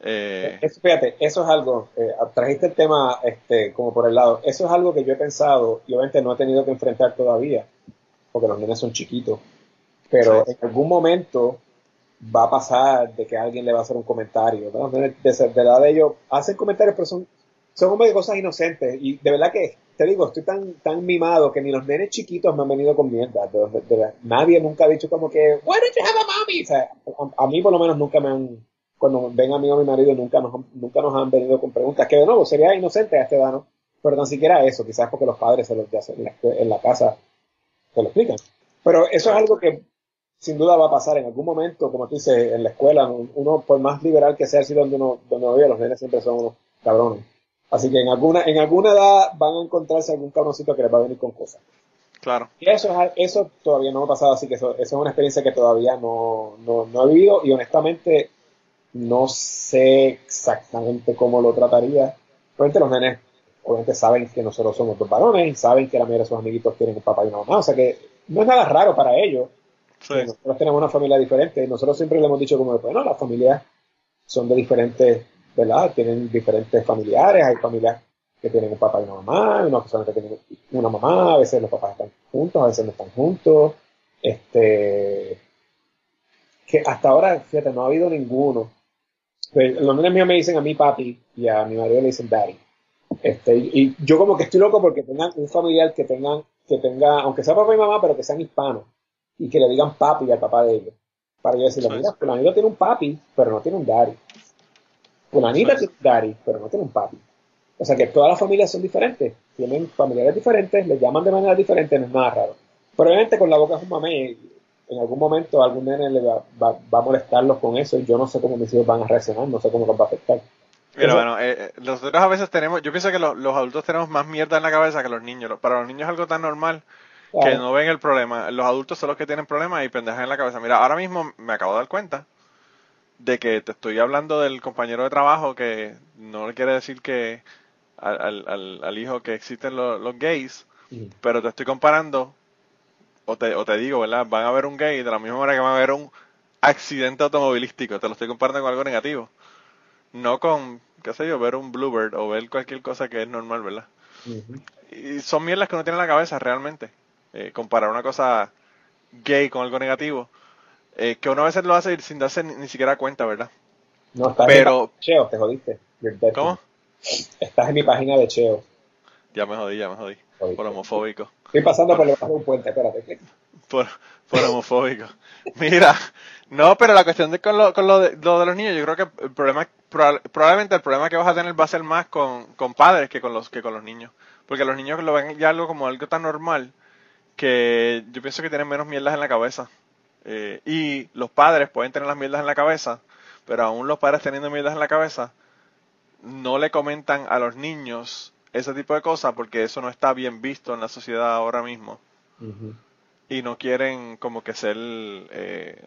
Speaker 2: Eh,
Speaker 4: Eso, fíjate, eso es algo, eh, trajiste el tema este, como por el lado, eso es algo que yo he pensado y obviamente no he tenido que enfrentar todavía, porque los nenes son chiquitos, pero
Speaker 2: Sí.
Speaker 4: en algún momento va a pasar de que alguien le va a hacer un comentario, de, de, de la edad de ellos hacen comentarios, pero son, son como de cosas inocentes y de verdad que, te digo, estoy tan, tan mimado que ni los nenes chiquitos me han venido con mierda, nadie nunca ha dicho como que, why don't you have a mommy? O sea, a, a mí por lo menos nunca me han, cuando ven a mí o a mi marido nunca nos, nunca nos han venido con preguntas, que de nuevo sería inocente a este edad. Pero tan siquiera eso, quizás porque los padres se los hacen en la, casa te lo explican. Pero eso es algo que sin duda va a pasar en algún momento, como tú dices, en la escuela, uno por más liberal que sea así donde uno, donde uno vive, los nenes siempre son unos cabrones. Así que en alguna, en alguna edad van a encontrarse algún cabroncito que les va a venir con cosas.
Speaker 2: claro.
Speaker 4: Y eso, es- eso todavía no me ha pasado, así que eso, eso es una experiencia que todavía no, no, no he vivido y honestamente no sé exactamente cómo lo trataría. Obviamente los nenes obviamente saben que nosotros somos dos varones y saben que la mayoría de sus amiguitos tienen un papá y una mamá, o sea que no es nada raro para ellos.
Speaker 2: Sí.
Speaker 4: nosotros tenemos una familia diferente y nosotros siempre le hemos dicho como, bueno, las familias son de diferentes, ¿verdad? Tienen diferentes familiares, hay familias que tienen un papá y una mamá, hay unas personas que tienen una mamá, a veces los papás están juntos, a veces no están juntos, este, que hasta ahora, fíjate, no ha habido ninguno. Pues, los nenes míos me dicen a mi papi y a mi marido le dicen daddy. Este, y, yo como que estoy loco porque tengan un familiar que tengan, que tenga, aunque sea papá y mamá, pero que sean hispanos y que le digan papi al papá de ellos. Para yo decirle, mira, fulanito tiene un papi, pero no tiene un daddy. Fulanita
Speaker 2: Sí.
Speaker 4: tiene un daddy, pero no tiene un papi. O sea que todas las familias son diferentes, tienen familiares diferentes, les llaman de manera diferente, no es nada raro. Pero obviamente con la boca es un mamé, en algún momento algún nene le va, va- va a molestarlos con eso y yo no sé cómo mis hijos van a reaccionar, no sé cómo los va a afectar. Eso-
Speaker 2: bueno, eh, eh, nosotros a veces tenemos, yo pienso que lo- los adultos tenemos más mierda en la cabeza que los niños. Para los niños es algo tan normal que
Speaker 4: Claro.
Speaker 2: no ven el problema. Los adultos son los que tienen problemas y pendejas en la cabeza. Mira, ahora mismo me acabo de dar cuenta de que te estoy hablando del compañero de trabajo que no le quiere decir que al, al- al- hijo que existen los, los gays, pero te estoy comparando, o te, o te digo, ¿verdad? Van a ver un gay de la misma manera que van a ver un accidente automovilístico. Te lo estoy comparando con algo negativo. No con, qué sé yo, ver un bluebird o ver cualquier cosa que es normal, ¿verdad? Y son mierdas que uno tiene en la cabeza realmente. Eh, comparar una cosa gay con algo negativo. Eh, que uno a veces lo hace sin darse ni, ni siquiera cuenta, ¿verdad?
Speaker 4: No, estás
Speaker 2: Pero-
Speaker 4: en mi página de Cheo, te jodiste.
Speaker 2: ¿Cómo?
Speaker 4: Estás en mi página de Cheo.
Speaker 2: Ya me jodí, ya me jodí. Por homofóbico.
Speaker 4: Estoy pasando por de un puente, espérate.
Speaker 2: por, por homofóbico. Mira, no, pero la cuestión de con, lo, con lo, de, lo de los niños, yo creo que el problema, probablemente el problema que vas a tener va a ser más con, con padres que con los que con los niños. Porque los niños lo ven ya algo como algo tan normal que yo pienso que tienen menos mierdas en la cabeza. Eh, y los padres pueden tener las mierdas en la cabeza, pero aún los padres teniendo mierdas en la cabeza, no le comentan a los niños ese tipo de cosas porque eso no está bien visto en la sociedad ahora mismo. Y no quieren como que ser, eh,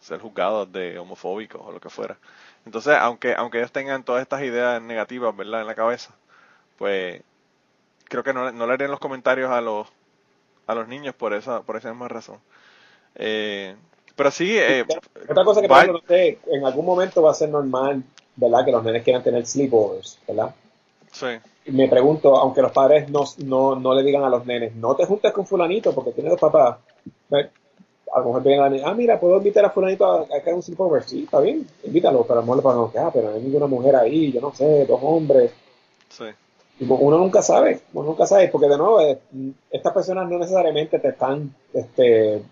Speaker 2: ser juzgados de homofóbicos o lo que fuera. Entonces, aunque, aunque ellos tengan todas estas ideas negativas, ¿verdad? En la cabeza, pues creo que no, no le harían los comentarios a los, a los niños por esa, por esa misma razón. Eh, pero sí. Eh,
Speaker 4: Otra cosa que en algún momento va a ser normal, ¿verdad? Que los nenes quieran tener sleepovers, ¿verdad?
Speaker 2: Sí.
Speaker 4: me pregunto, aunque los padres no, no, no le digan a los nenes, no te juntes con fulanito porque tiene dos papás. A lo mejor vienen a la ah, mira, puedo invitar a fulanito a, a, un sleepover. Sí, está bien, invítalo, pero a lo mejor le pagan, ah, pero no hay ninguna mujer ahí, yo no sé, dos hombres.
Speaker 2: Sí.
Speaker 4: uno nunca sabe, uno nunca sabe, porque de nuevo, eh, estas personas no necesariamente te están este,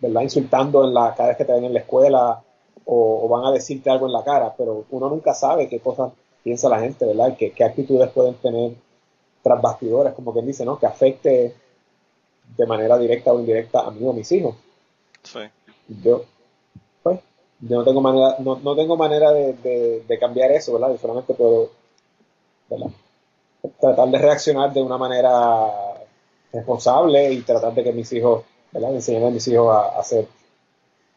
Speaker 4: ¿verdad? Insultando en la, cada vez que te ven en la escuela o, van a decirte algo en la cara, pero uno nunca sabe qué cosas piensa la gente, ¿verdad? qué, qué actitudes pueden tener tras bastidores, como quien dice, ¿no? Que afecte de manera directa o indirecta a mí o a mis hijos.
Speaker 2: Sí.
Speaker 4: Yo, pues, yo no tengo manera, no, no tengo manera de, de, cambiar eso, ¿verdad? Yo solamente puedo, ¿verdad? Tratar de reaccionar de una manera responsable y tratar de que mis hijos ¿verdad? Enseñar a mis hijos a, ser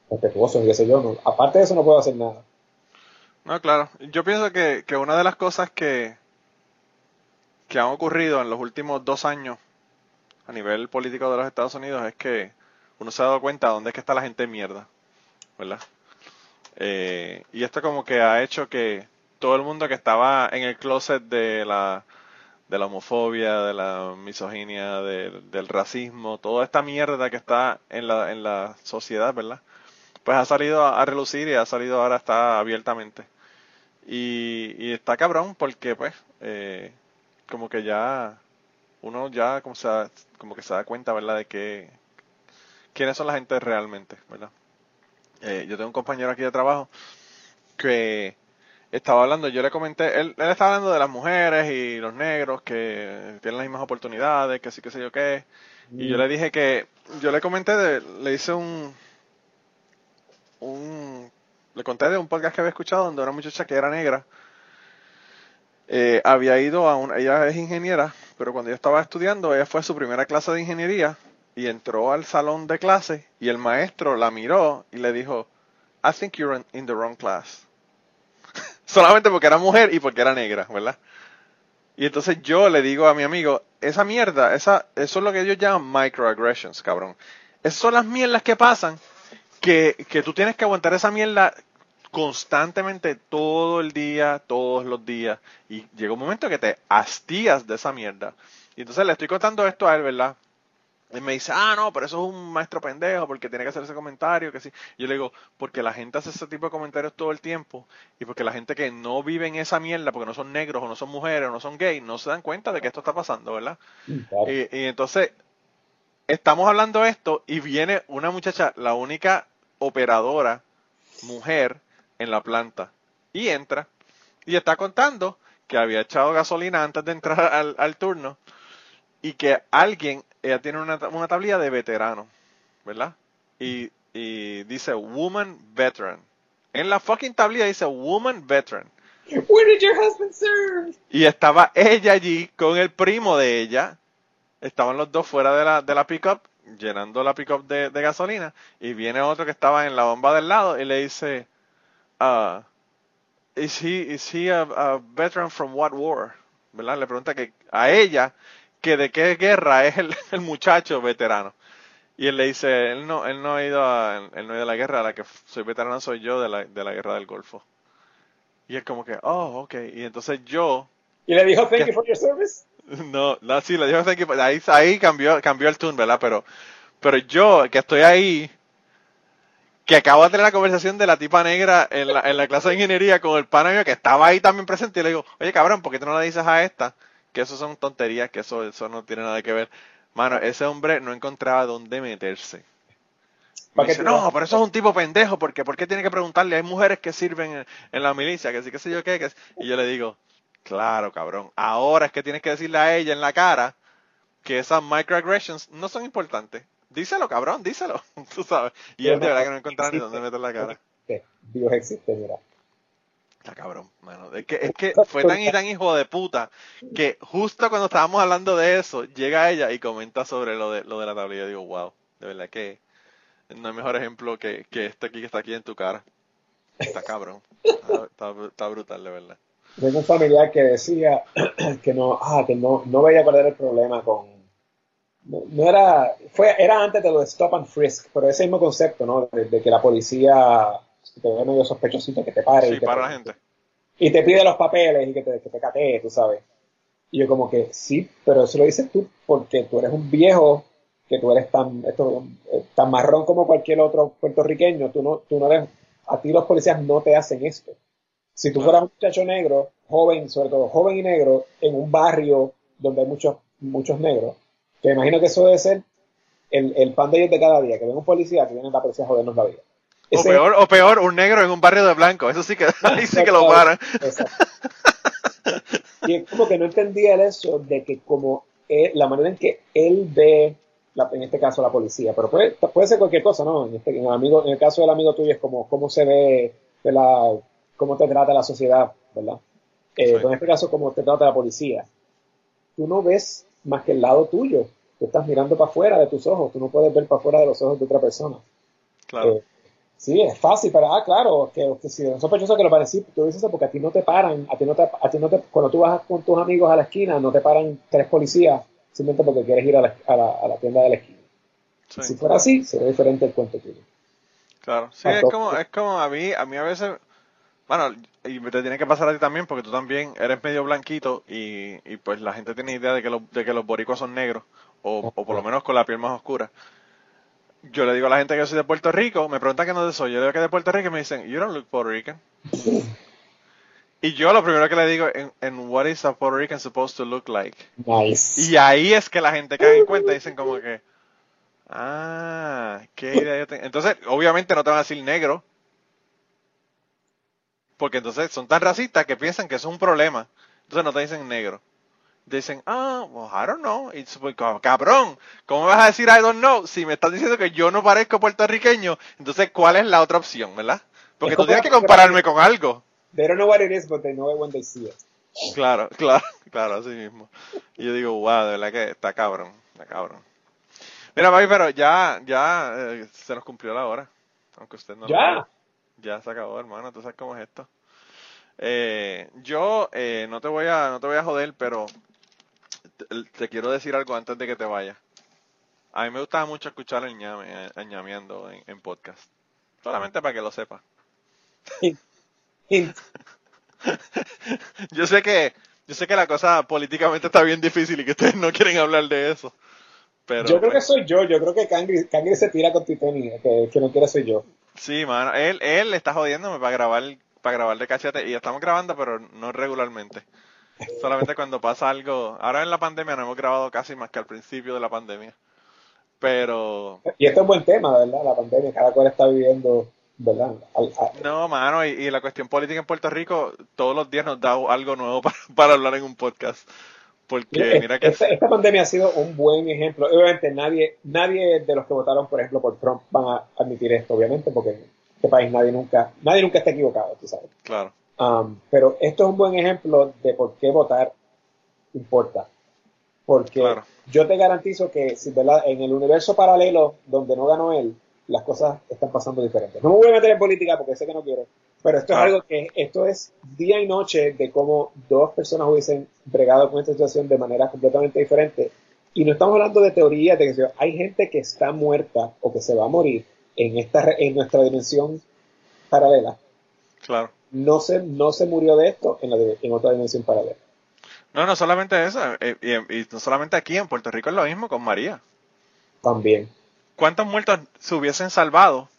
Speaker 4: respetuosos y qué sé yo. aparte de eso no puedo hacer nada.
Speaker 2: No, claro. Yo pienso que, que una de las cosas que, que han ocurrido en los últimos dos años a nivel político de los Estados Unidos es que uno se ha dado cuenta de dónde es que está la gente de mierda, ¿verdad? Eh, y esto como que ha hecho que todo el mundo que estaba en el closet de la de la homofobia, de la misoginia, del racismo, toda esta mierda que está en la, en la sociedad, ¿verdad? Pues ha salido a, relucir y ha salido ahora está abiertamente. Y, está cabrón porque pues eh, como que ya uno ya como, se como que se da cuenta, ¿verdad? De que quiénes son la gente realmente, ¿verdad? Eh, yo tengo un compañero aquí de trabajo que estaba hablando, yo le comenté, él, él estaba hablando de las mujeres y los negros que tienen las mismas oportunidades, que sí, que sé yo qué. Y yo le dije que, yo le comenté, de, le hice un, un, le conté de un podcast que había escuchado donde una muchacha que era negra, eh, había ido a una, ella es ingeniera, pero cuando yo estaba estudiando, ella fue a su primera clase de ingeniería y entró al salón de clase y el maestro la miró y le dijo, I think you're in the wrong class solamente porque era mujer y porque era negra, ¿verdad? Y entonces yo le digo a mi amigo, esa mierda, esa, eso es lo que ellos llaman microaggressions, cabrón. Esas son las mierdas que pasan, que, que tú tienes que aguantar esa mierda constantemente todo el día, todos los días. Y llega un momento que te hastías de esa mierda. Y entonces le estoy contando esto a él, ¿verdad? Y me dice, ah, no, pero eso es un maestro pendejo porque tiene que hacer ese comentario, que sí. Yo le digo, porque la gente hace ese tipo de comentarios todo el tiempo y porque la gente que no vive en esa mierda, porque no son negros o no son mujeres o no son gays, no se dan cuenta de que esto está pasando, ¿verdad? Mm, y, y, entonces, estamos hablando de esto y viene una muchacha, la única operadora mujer en la planta, y entra y está contando que había echado gasolina antes de entrar al, al turno y que alguien ella tiene una, una tablilla de veterano, ¿verdad? Y, y dice Woman Veteran. En la fucking tablilla dice Woman Veteran.
Speaker 4: Where did your husband serve?
Speaker 2: Y estaba ella allí con el primo de ella. Estaban los dos fuera de la, de la pickup, llenando la pickup de, de gasolina. Y viene otro que estaba en la bomba del lado y le dice, uh, is he, is he a, a veteran from what war? ¿Verdad? Le pregunta que a ella que de qué guerra es el, el, muchacho veterano. Y él le dice, él no, él no ha ido a, él no ha ido a la guerra, a la que soy veterano soy yo de la, de la guerra del Golfo. Y es como que, oh, ok. Y entonces yo...
Speaker 4: ¿Y le dijo thank you for your service?
Speaker 2: No, no, sí, le dijo thank you for... Ahí, ahí cambió, cambió el tune, ¿verdad? Pero, pero yo, que estoy ahí, que acabo de tener la conversación de la tipa negra en la, en la clase de ingeniería con el pana que estaba ahí también presente y le digo, oye cabrón, ¿por qué tú no le dices a esta? Que eso son tonterías, que eso, eso no tiene nada que ver. Mano, ese hombre no encontraba dónde meterse. Me dice, no, pero eso es un tipo pendejo, porque ¿por qué tiene que preguntarle? Hay mujeres que sirven en, en la milicia, que sí, que sé yo qué, que... Y yo le digo, claro, cabrón, ahora es que tienes que decirle a ella en la cara que esas microaggressions no son importantes. Díselo, cabrón, díselo, tú sabes. Y él de verdad que no encuentra ni dónde meter la cara.
Speaker 4: Dios existe, mira.
Speaker 2: Está cabrón, mano. Es que, es que fue tan y tan hijo de puta que justo cuando estábamos hablando de eso, llega ella y comenta sobre lo de, lo de la tablilla. Y digo, wow, de verdad que no hay mejor ejemplo que, que este aquí que está aquí en tu cara. Está cabrón. Está, está, brutal, de verdad.
Speaker 4: Tengo un familiar que decía que no, ah, que no, no veía perder el problema con. No, era. Fue, era antes de lo de stop and frisk, pero ese mismo concepto, ¿no? De, que la policía te ve medio sospechosito que te pare.
Speaker 2: Sí,
Speaker 4: y te,
Speaker 2: para la gente.
Speaker 4: Y te pide los papeles y que te, que te catee, tú sabes. Y yo, como que sí, pero eso lo dices tú porque tú eres un viejo que tú eres tan, esto, eh, tan marrón como cualquier otro puertorriqueño, tú no, tú no eres, a ti los policías no te hacen esto. Si tú fueras un muchacho negro, joven, sobre todo joven y negro, en un barrio donde hay muchos, muchos negros, te imagino que eso debe ser el, el pan de ellos de cada día, que ven un policía que viene la policía a jodernos la vida.
Speaker 2: O peor, o peor, un negro en un barrio de blanco, eso sí que, ahí sí que lo paran.
Speaker 4: y es como que no entendía el eso de que como la manera en que él ve en este caso la policía, pero puede, puede ser cualquier cosa, ¿no? En, este, en, el amigo, en el caso del amigo tuyo es como cómo se ve, ¿verdad? cómo te trata la sociedad, ¿verdad? Eh, En este caso, cómo te trata la policía. Tú no ves más que el lado tuyo, tú estás mirando para afuera de tus ojos, tú no puedes ver para afuera de los ojos de otra persona.
Speaker 2: Claro.
Speaker 4: Eh, sí, es fácil, pero ah, claro, que, que si es sospechoso que lo parece, tú dices eso porque a ti no te paran, a ti no te, a ti no te, cuando tú vas con tus amigos a la esquina, no te paran tres policías simplemente porque quieres ir a la, a la, a la tienda de la esquina. Si fuera así, sería diferente el cuento tuyo.
Speaker 2: Claro, sí, es como, es como a mí, a mí a veces, bueno, y te tiene que pasar a ti también, porque tú también eres medio blanquito y, y pues la gente tiene idea de que, lo, de que los boricuas son negros, o, o por lo menos con la piel más oscura. Yo le digo a la gente que yo soy de Puerto Rico, me preguntan que no soy, yo le digo que de Puerto Rico y me dicen, you don't look Puerto Rican. Y yo lo primero que le digo, en, en what is a Puerto Rican supposed to look like?
Speaker 4: Nice.
Speaker 2: Y ahí es que la gente cae en cuenta y dicen como que, ah, qué idea yo tengo. Entonces, obviamente no te van a decir negro, porque entonces son tan racistas que piensan que eso es un problema. Entonces no te dicen negro. Dicen, ah, well, I don't know. Y pues, cabrón, ¿cómo vas a decir I don't know si me estás diciendo que yo no parezco puertorriqueño? Entonces, ¿cuál es la otra opción, verdad? Porque tú tienes que compararme con algo.
Speaker 4: They don't know what it is, but they know it when they see it.
Speaker 2: Claro, claro, claro, así mismo. Y yo digo, wow, de verdad que está cabrón, está cabrón. Mira, Mavi, pero ya, ya eh, se nos cumplió la hora. Aunque usted no
Speaker 4: ¿Ya?
Speaker 2: Lo ya se acabó, hermano, tú sabes cómo es esto. Eh, yo eh, no te voy a, no te voy a joder, pero te, te, quiero decir algo antes de que te vayas. A mí me gustaba mucho escuchar el ñame, el ñameando en, en podcast. Solamente para que lo sepas. yo sé que yo sé que la cosa políticamente está bien difícil y que ustedes no quieren hablar de eso. Pero,
Speaker 4: yo creo que soy yo, yo creo que Kangri, Kangri se tira con Titani, que, que no quiere soy yo.
Speaker 2: Sí, mano, él, él está jodiéndome para grabar, para grabar de cachete y estamos grabando pero no regularmente. Solamente cuando pasa algo. Ahora en la pandemia no hemos grabado casi más que al principio de la pandemia. Pero...
Speaker 4: Y esto es un buen tema, ¿verdad? La pandemia, cada cual está viviendo ¿verdad?
Speaker 2: No, mano, y, y, la cuestión política en Puerto Rico todos los días nos da algo nuevo para, para hablar en un podcast. Porque mira que...
Speaker 4: Esta, esta, pandemia ha sido un buen ejemplo. Obviamente nadie, nadie de los que votaron, por ejemplo, por Trump van a admitir esto, obviamente, porque en este país nadie nunca, nadie nunca está equivocado, tú sabes.
Speaker 2: Claro.
Speaker 4: Um, pero esto es un buen ejemplo de por qué votar importa. Porque
Speaker 2: claro.
Speaker 4: yo te garantizo que si ¿verdad? en el universo paralelo donde no ganó él, las cosas están pasando diferentes. No me voy a meter en política porque sé que no quiero, pero esto es algo que, esto es día y noche de cómo dos personas hubiesen bregado con esta situación de manera completamente diferente. Y no estamos hablando de teorías, de que hay gente que está muerta o que se va a morir en, esta, en nuestra dimensión paralela.
Speaker 2: Claro.
Speaker 4: No se, no se murió de esto en, la, en otra dimensión paralela.
Speaker 2: No, no solamente eso, eh, y, y no solamente aquí, en Puerto Rico es lo mismo con María.
Speaker 4: También.
Speaker 2: ¿Cuántos muertos se hubiesen salvado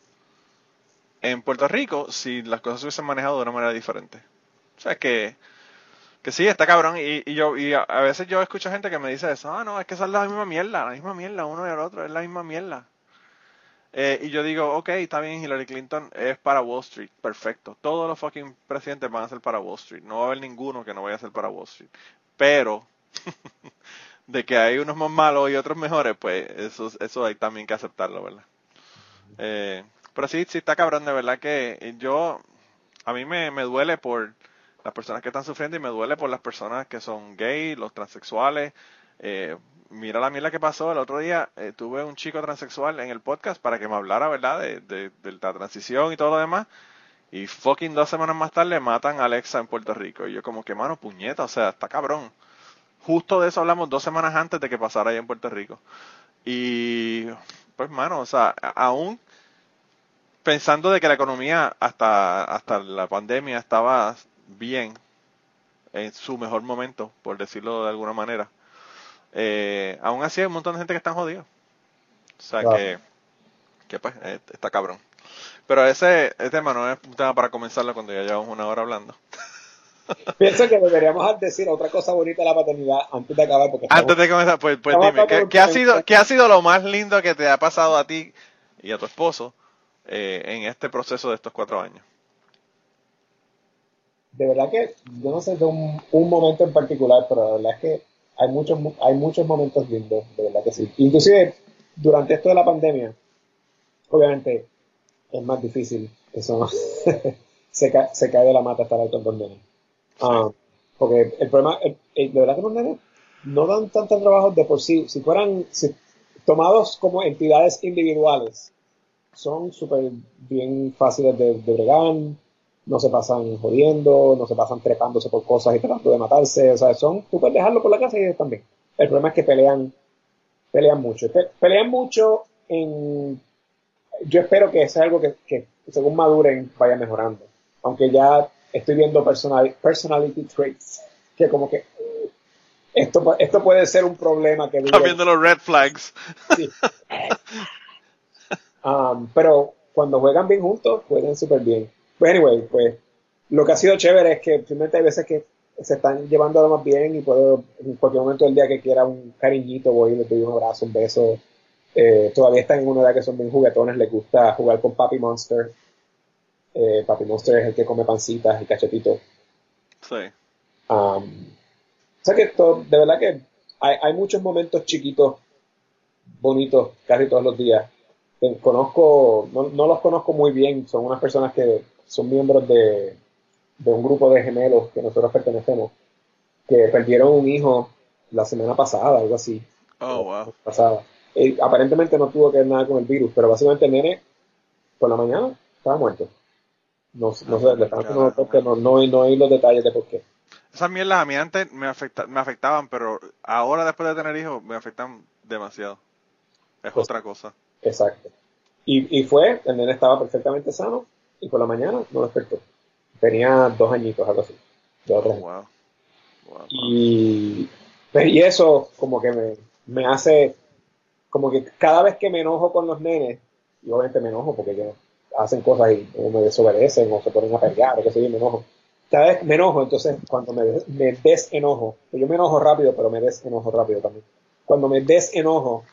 Speaker 2: en Puerto Rico si las cosas se hubiesen manejado de una manera diferente? O sea, que, que sí, está cabrón. Y, y yo y a, a, veces yo escucho gente que me dice eso. Ah, no, es que esa es la misma mierda, la misma mierda, uno y el otro, es la misma mierda. Eh, y yo digo, ok, está bien, Hillary Clinton es para Wall Street, perfecto. Todos los fucking presidentes van a ser para Wall Street. No va a haber ninguno que no vaya a ser para Wall Street. Pero, de que hay unos más malos y otros mejores, pues eso, eso hay también que aceptarlo, ¿verdad? Eh, pero sí, sí está cabrón, de verdad que yo, a mí me, me duele por las personas que están sufriendo y me duele por las personas que son gay, los transexuales, eh, mira la mierda que pasó el otro día. Eh, tuve un chico transexual en el podcast para que me hablara, ¿verdad? De, la transición y todo lo demás. Y fucking dos semanas más tarde matan a Alexa en Puerto Rico. Y yo como que, mano, puñeta, o sea, está cabrón. Justo de eso hablamos dos semanas antes de que pasara ahí en Puerto Rico. Y, pues, mano, o sea, aún pensando de que la economía hasta, hasta la pandemia estaba bien, en su mejor momento, por decirlo de alguna manera eh, aún así hay un montón de gente que están jodidos. O sea que, que pues, eh, está cabrón. Pero ese, tema no es un tema para comenzarlo cuando ya llevamos una hora hablando.
Speaker 4: Pienso que deberíamos decir otra cosa bonita de la paternidad antes de acabar. Porque
Speaker 2: antes de comenzar, pues, pues dime, ¿qué, ha sido, ¿qué ha sido lo más lindo que te ha pasado a ti y a tu esposo eh, en este proceso de estos cuatro años?
Speaker 4: De verdad que yo no sé de un, un momento en particular, pero la verdad es que hay muchos, hay muchos momentos lindos, de verdad que sí. Inclusive, durante esto de la pandemia, obviamente es más difícil, eso se, cae, se cae de la mata estar alto en pandemia. Ah, porque el problema, de verdad que los no dan tanto trabajo de por sí. Si fueran tomados como entidades individuales, son súper bien fáciles de, de bregar, no se pasan jodiendo, no se pasan trepándose por cosas y tratando de matarse, o sea, son, tú puedes dejarlo por la casa y ellos también. El problema es que pelean, pelean mucho, pelean mucho en, yo espero que sea algo que, que según maduren vaya mejorando, aunque ya estoy viendo personal, personality traits, que como que esto, esto puede ser un problema que...
Speaker 2: Está viendo los red flags. Sí.
Speaker 4: Um, pero cuando juegan bien juntos, juegan súper bien. Pues anyway, pues lo que ha sido chévere es que simplemente hay veces que se están llevando a lo más bien y puedo en cualquier momento del día que quiera un cariñito voy y le doy un abrazo, un beso. Eh, todavía están en una edad que son bien juguetones, les gusta jugar con Papi Monster. Eh, Papi Monster es el que come pancitas y cachetitos.
Speaker 2: Sí.
Speaker 4: Um, o sea que de verdad que hay, hay muchos momentos chiquitos, bonitos, casi todos los días. Conozco, no, no los conozco muy bien, son unas personas que son miembros de, un grupo de gemelos que nosotros pertenecemos, que perdieron un hijo la semana pasada, algo así.
Speaker 2: Oh, wow.
Speaker 4: Pasada. Y aparentemente no tuvo que ver nada con el virus, pero básicamente el nene, por la mañana, estaba muerto. No, no sé, de no, no, no, hay los detalles de por qué.
Speaker 2: Esas mierdas a mí antes me, afecta, me afectaban, pero ahora después de tener hijos me afectan demasiado. Es pues otra cosa.
Speaker 4: Exacto. Y, y fue, el nene estaba perfectamente sano, y por la mañana no despertó. Tenía dos añitos, algo así. Dos
Speaker 2: wow.
Speaker 4: y, pues, y eso como que me, me hace, como que cada vez que me enojo con los nenes, y obviamente me enojo porque ellos hacen cosas y me desobedecen o se ponen a pelear o qué sé yo, me enojo. Cada vez me enojo, entonces cuando me, me desenojo, yo me enojo rápido, pero me desenojo rápido también. Cuando me desenojo,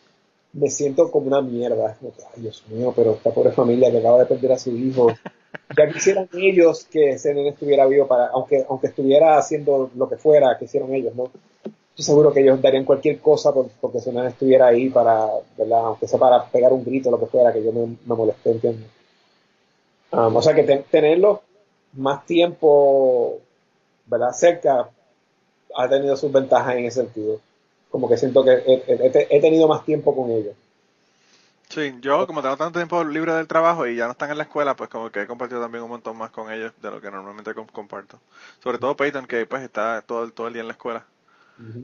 Speaker 4: me siento como una mierda. Ay, Dios mío, pero esta pobre familia que acaba de perder a su hijo, ya quisieran ellos que nene estuviera vivo para, aunque, aunque estuviera haciendo lo que fuera que hicieron ellos, ¿no? Estoy seguro que ellos darían cualquier cosa porque ese nene estuviera ahí para, ¿verdad? Aunque sea para pegar un grito, lo que fuera, que yo me, me molesté, entiendo. Um, o sea que tenerlo más tiempo, ¿verdad? Cerca ha tenido sus ventajas en ese sentido. Como que siento que he, he tenido más tiempo con ellos.
Speaker 2: Sí, yo como tengo tanto tiempo libre del trabajo y ya no están en la escuela, pues como que he compartido también un montón más con ellos de lo que normalmente comparto. Sobre todo Peyton, que pues está todo, todo el día en la escuela.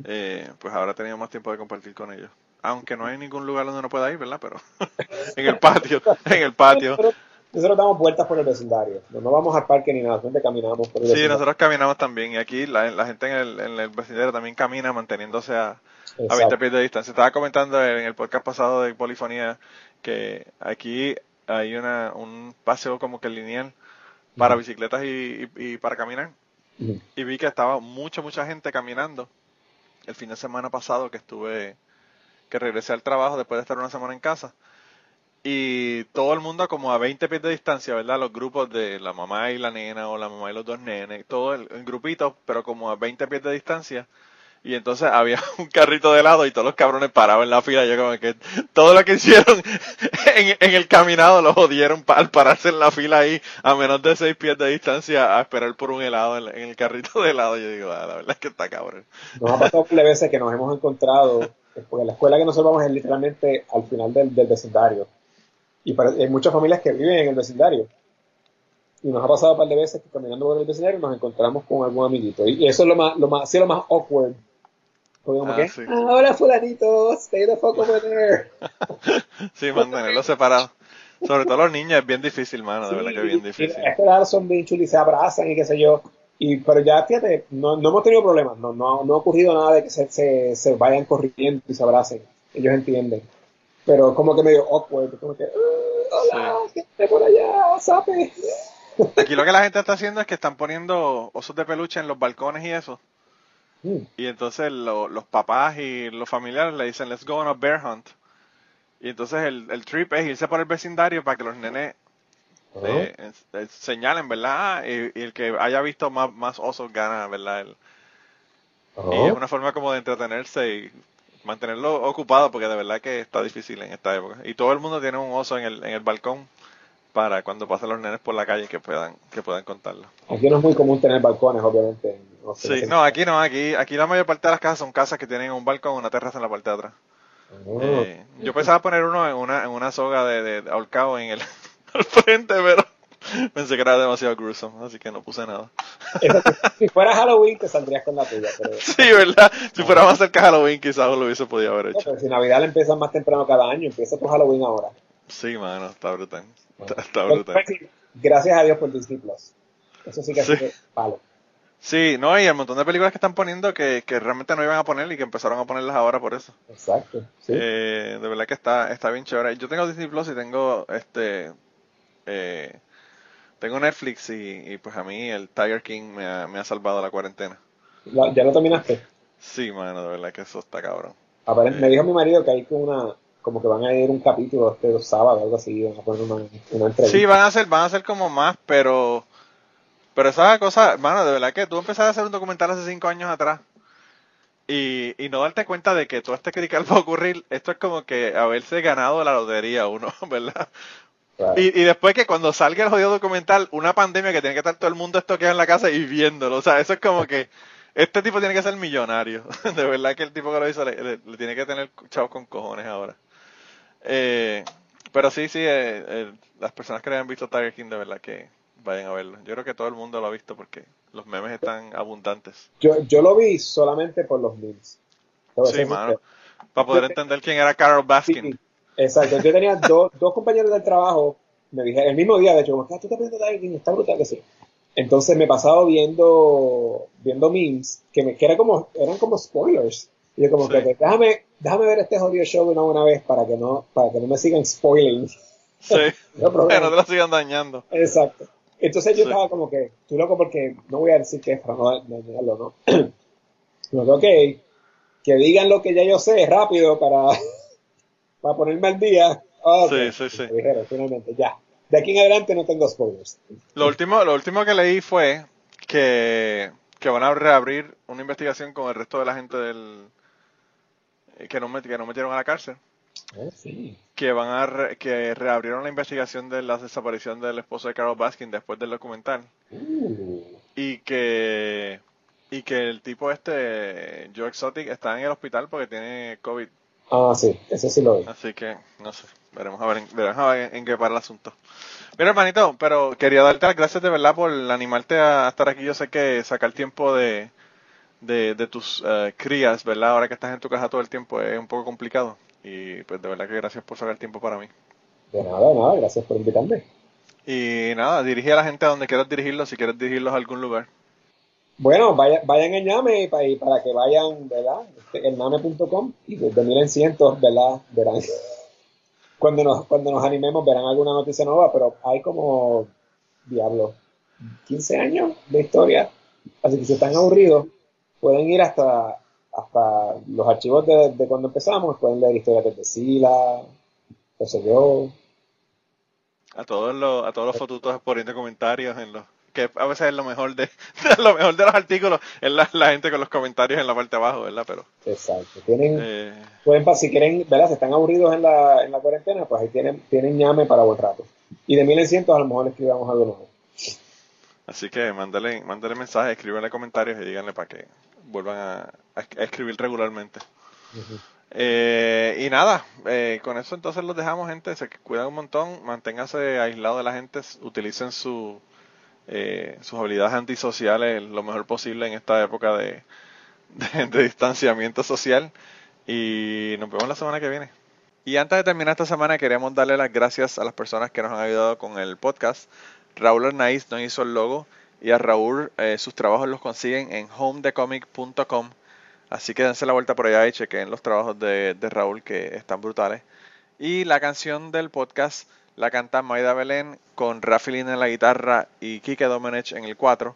Speaker 2: eh, pues ahora he tenido más tiempo de compartir con ellos. Aunque no hay ningún lugar donde uno pueda ir, ¿verdad? Pero en el patio, en el patio.
Speaker 4: Nosotros damos vueltas por el vecindario. No vamos al parque ni nada, solamente caminamos por el
Speaker 2: Sí, nosotros caminamos también. Y aquí la, la gente en el, en el vecindario también camina manteniéndose a, a 20 pies de distancia. Estaba comentando en el podcast pasado de Polifonía que aquí hay una, un paseo como que lineal para bicicletas y, para caminar. Y vi que estaba mucha, mucha gente caminando el fin de semana pasado que estuve, que regresé al trabajo después de estar una semana en casa. y todo el mundo como a 20 pies de distancia, ¿verdad? Los grupos de la mamá y la nena o la mamá y los dos nenes, todo el, en grupitos, pero como a 20 pies de distancia. Y entonces había un carrito de helado y todos los cabrones paraban en la fila. Yo como que todo lo que hicieron en, en el caminado lo jodieron al pararse en la fila ahí a menos de 6 pies de distancia a esperar por un helado en, en el carrito de helado. Yo digo, ah, la verdad es que está cabrón.
Speaker 4: Nos ha pasado por veces que nos hemos encontrado, porque la escuela que nosotros vamos es literalmente al final del, del vecindario. Y para, hay muchas familias que viven en el vecindario. Y nos ha pasado un par de veces que caminando por el vecindario nos encontramos con algún amiguito. Y eso es lo más, lo más, sí, lo más awkward. Porque como
Speaker 2: Ah,
Speaker 4: que,
Speaker 2: sí.
Speaker 4: ahora fulanito, stay the fuck over there.
Speaker 2: Sí, mantenerlos separados. Sobre todo los niños es bien difícil, mano, de
Speaker 4: Sí,
Speaker 2: verdad que es bien difícil.
Speaker 4: Y a esta edad son bien chulos y se abrazan y qué sé yo. Y, pero ya, fíjate, no, no hemos tenido problemas. No, no, no ha ocurrido nada de que se, se, se vayan corriendo y se abracen. Ellos entienden. Pero como que medio awkward. Como que, "Uh, hola, ¿qué hace por allá? ¿Sabe?
Speaker 2: Aquí lo que la gente está haciendo es que están poniendo osos de peluche en los balcones y eso.
Speaker 4: Mm,
Speaker 2: Y entonces lo- los papás y los familiares le dicen, let's go on a bear hunt. Y entonces el, el trip es irse por el vecindario para que los nenes eh, ens- eh, señalen, ¿verdad? Ah, Y, y el que haya visto más, más osos gana, ¿verdad? El-. Y es una forma como de entretenerse y mantenerlo ocupado porque de verdad que está difícil en esta época. Y todo el mundo tiene un oso en el, en el balcón para cuando pasen los nenes por la calle que puedan, que puedan contarlo.
Speaker 4: Aquí no es muy común tener balcones, obviamente. No sé,
Speaker 2: Sí, no, aquí no, aquí, aquí la mayor parte de las casas son casas que tienen un balcón o una terraza en la parte de atrás.
Speaker 4: Oh.
Speaker 2: Eh, yo pensaba poner uno en una, en una soga de, de, de ahorcado en el al frente, pero pensé que era demasiado gruesome, así que no puse nada.
Speaker 4: Si fuera Halloween, te saldrías con la tuya. Pero,
Speaker 2: Sí, ¿verdad? Si fuera más cerca de Halloween, quizás lo hubiese podido haber
Speaker 4: no,
Speaker 2: hecho.
Speaker 4: pero si Navidad la empiezas más temprano cada año, empieza por Halloween ahora.
Speaker 2: Sí, mano, está brutal. Está, brutal.
Speaker 4: pues, Gracias a Dios por Disney Plus. Eso sí que
Speaker 2: Sí.
Speaker 4: hace palo.
Speaker 2: Sí, no, y el montón de películas que están poniendo que, que realmente no iban a poner y que empezaron a ponerlas ahora por eso.
Speaker 4: Exacto. Sí.
Speaker 2: Eh, de verdad que está, está bien chévere. Yo tengo Disney Plus y tengo este eh, tengo Netflix y, y pues a mí el Tiger King me ha, me ha salvado la cuarentena.
Speaker 4: ¿Ya lo terminaste?
Speaker 2: Sí, mano, de verdad que eso está cabrón.
Speaker 4: Aparent-. Me dijo mi marido que hay como una, como que van a ir un capítulo este sábado, algo así, van a poner una, una entrevista.
Speaker 2: Sí, van a ser, van a ser como más, pero pero esa cosa, mano, de verdad que tú empezaste a hacer un documental hace cinco años atrás y, y no darte cuenta de que todo este critical va a ocurrir, esto es como que haberse ganado la lotería uno, ¿verdad?
Speaker 4: Claro.
Speaker 2: Y, y después que cuando salga el jodido documental, una pandemia que tiene que estar todo el mundo estoqueado en la casa y viéndolo. O sea, eso es como que este tipo tiene que ser millonario. De verdad que el tipo que lo hizo le, le- le tiene que tener chavos con cojones ahora. Eh, pero sí, sí, eh, eh, las personas que hayan visto Tiger King, de verdad que vayan a verlo. Yo creo que todo el mundo lo ha visto porque los memes están abundantes.
Speaker 4: Yo, yo lo vi solamente por los memes.
Speaker 2: Sí, mano. Para poder entender quién era Carol
Speaker 4: Sí,
Speaker 2: Baskin.
Speaker 4: exacto. Yo tenía dos, dos compañeros del trabajo, me dijeron, el mismo día, de hecho, como, "Ah, tú estás viendo Tiger King, está brutal que sí. Entonces me pasaba viendo, viendo memes que, me, que era como, eran como spoilers. Y yo como
Speaker 2: Sí.
Speaker 4: que, ok, déjame, déjame ver este jodido show una buena vez para que no, para que no me sigan spoiling.
Speaker 2: Sí.
Speaker 4: No
Speaker 2: no te lo sigan dañando.
Speaker 4: Exacto. Entonces yo
Speaker 2: Sí.
Speaker 4: estaba como que, estoy loco porque no voy a decir que es para no dañarlo, ¿no? Que, ok, que digan lo que ya yo sé rápido para, para ponerme al día. Ah, ok.
Speaker 2: Sí, sí, sí.
Speaker 4: Dijeron, finalmente, ya. De aquí en adelante no tengo spoilers.
Speaker 2: Lo último, lo último que leí fue que, que van a reabrir una investigación con el resto de la gente del que no, que no metieron a la cárcel,
Speaker 4: Oh, sí.
Speaker 2: que van a re- que reabrieron la investigación de la desaparición del esposo de Carol Baskin después del documental
Speaker 4: Uh,
Speaker 2: y que y que el tipo este Joe Exotic está en el hospital porque tiene COVID,
Speaker 4: Ah, sí, eso sí lo vi.
Speaker 2: así que no sé, veremos a ver en, veremos a ver en qué para el asunto. Mira, hermanito, pero quería darte las gracias de verdad por animarte a estar aquí. Yo sé que sacar tiempo de, de, de tus eh, crías, ¿verdad? Ahora que estás en tu casa todo el tiempo es un poco complicado. Y pues de verdad que gracias por sacar tiempo para mí.
Speaker 4: De nada, de nada, gracias por invitarme.
Speaker 2: Y nada, dirige a la gente a donde quieras dirigirlos, si quieres dirigirlos a algún lugar.
Speaker 4: Bueno, vaya- vayan en Ñame y pa- y para, que vayan, ¿verdad? Este, En name.com y desde miren cientos, ¿verdad? Verán. Cuando nos, cuando nos animemos verán alguna noticia nueva, pero hay como, diablo, 15 años de historia. Así que si están aburridos, pueden ir hasta, hasta los archivos de, de cuando empezamos, pueden leer historias de Sila, qué sé yo,
Speaker 2: A todos los, a todos los fotutos poniendo comentarios en los que a veces es lo mejor de, lo mejor de los artículos es la, gente con los comentarios en la parte de abajo, ¿verdad? Pero
Speaker 4: exacto. Tienen eh, pueden si quieren, ¿verdad? Si están aburridos en la, en la cuarentena, pues ahí tienen tienen ñame para buen rato. Y de 1100 a lo mejor escribamos algo nuevo.
Speaker 2: Así que mándale, mándale mensaje, escríbanle comentarios y díganle para que vuelvan a, escribir regularmente. Eh, y nada, eh, con eso entonces los dejamos, gente. Se cuidan un montón, manténganse aislados de la gente, utilicen su, eh, sus habilidades antisociales lo mejor posible en esta época de, de, distanciamiento social. Y nos vemos la semana que viene. Y antes de terminar esta semana, queremos darle las gracias a las personas que nos han ayudado con el podcast. Raúl Arnaiz nos hizo el logo y a Raúl eh, sus trabajos los consiguen en homedecomic.com. Así que dense la vuelta por allá y chequen los trabajos de, de Raúl que están brutales. Y la canción del podcast la canta Maida Belén con Rafaelina en la guitarra y Kike Domenech en el 4.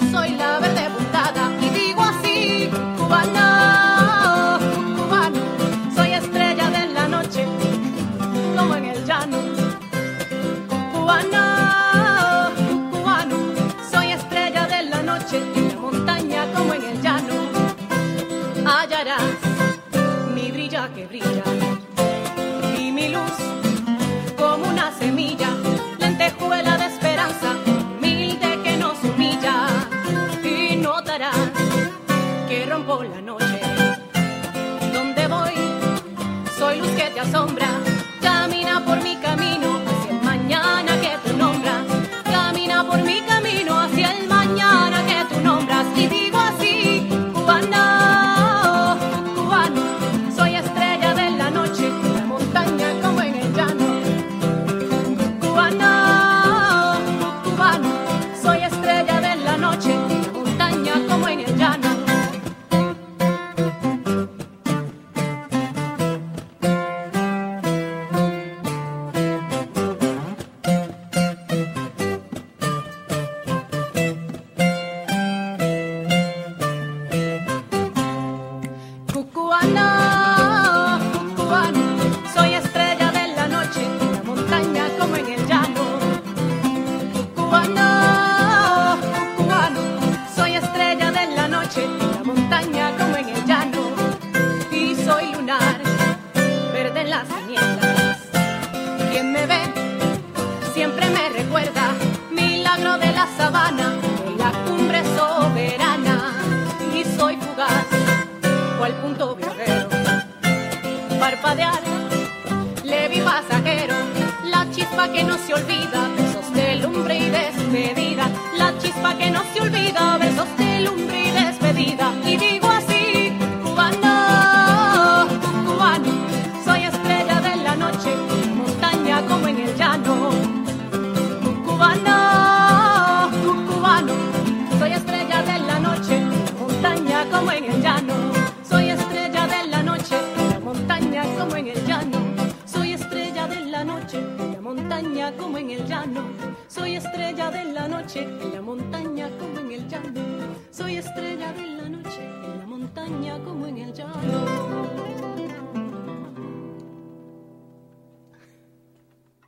Speaker 5: Soy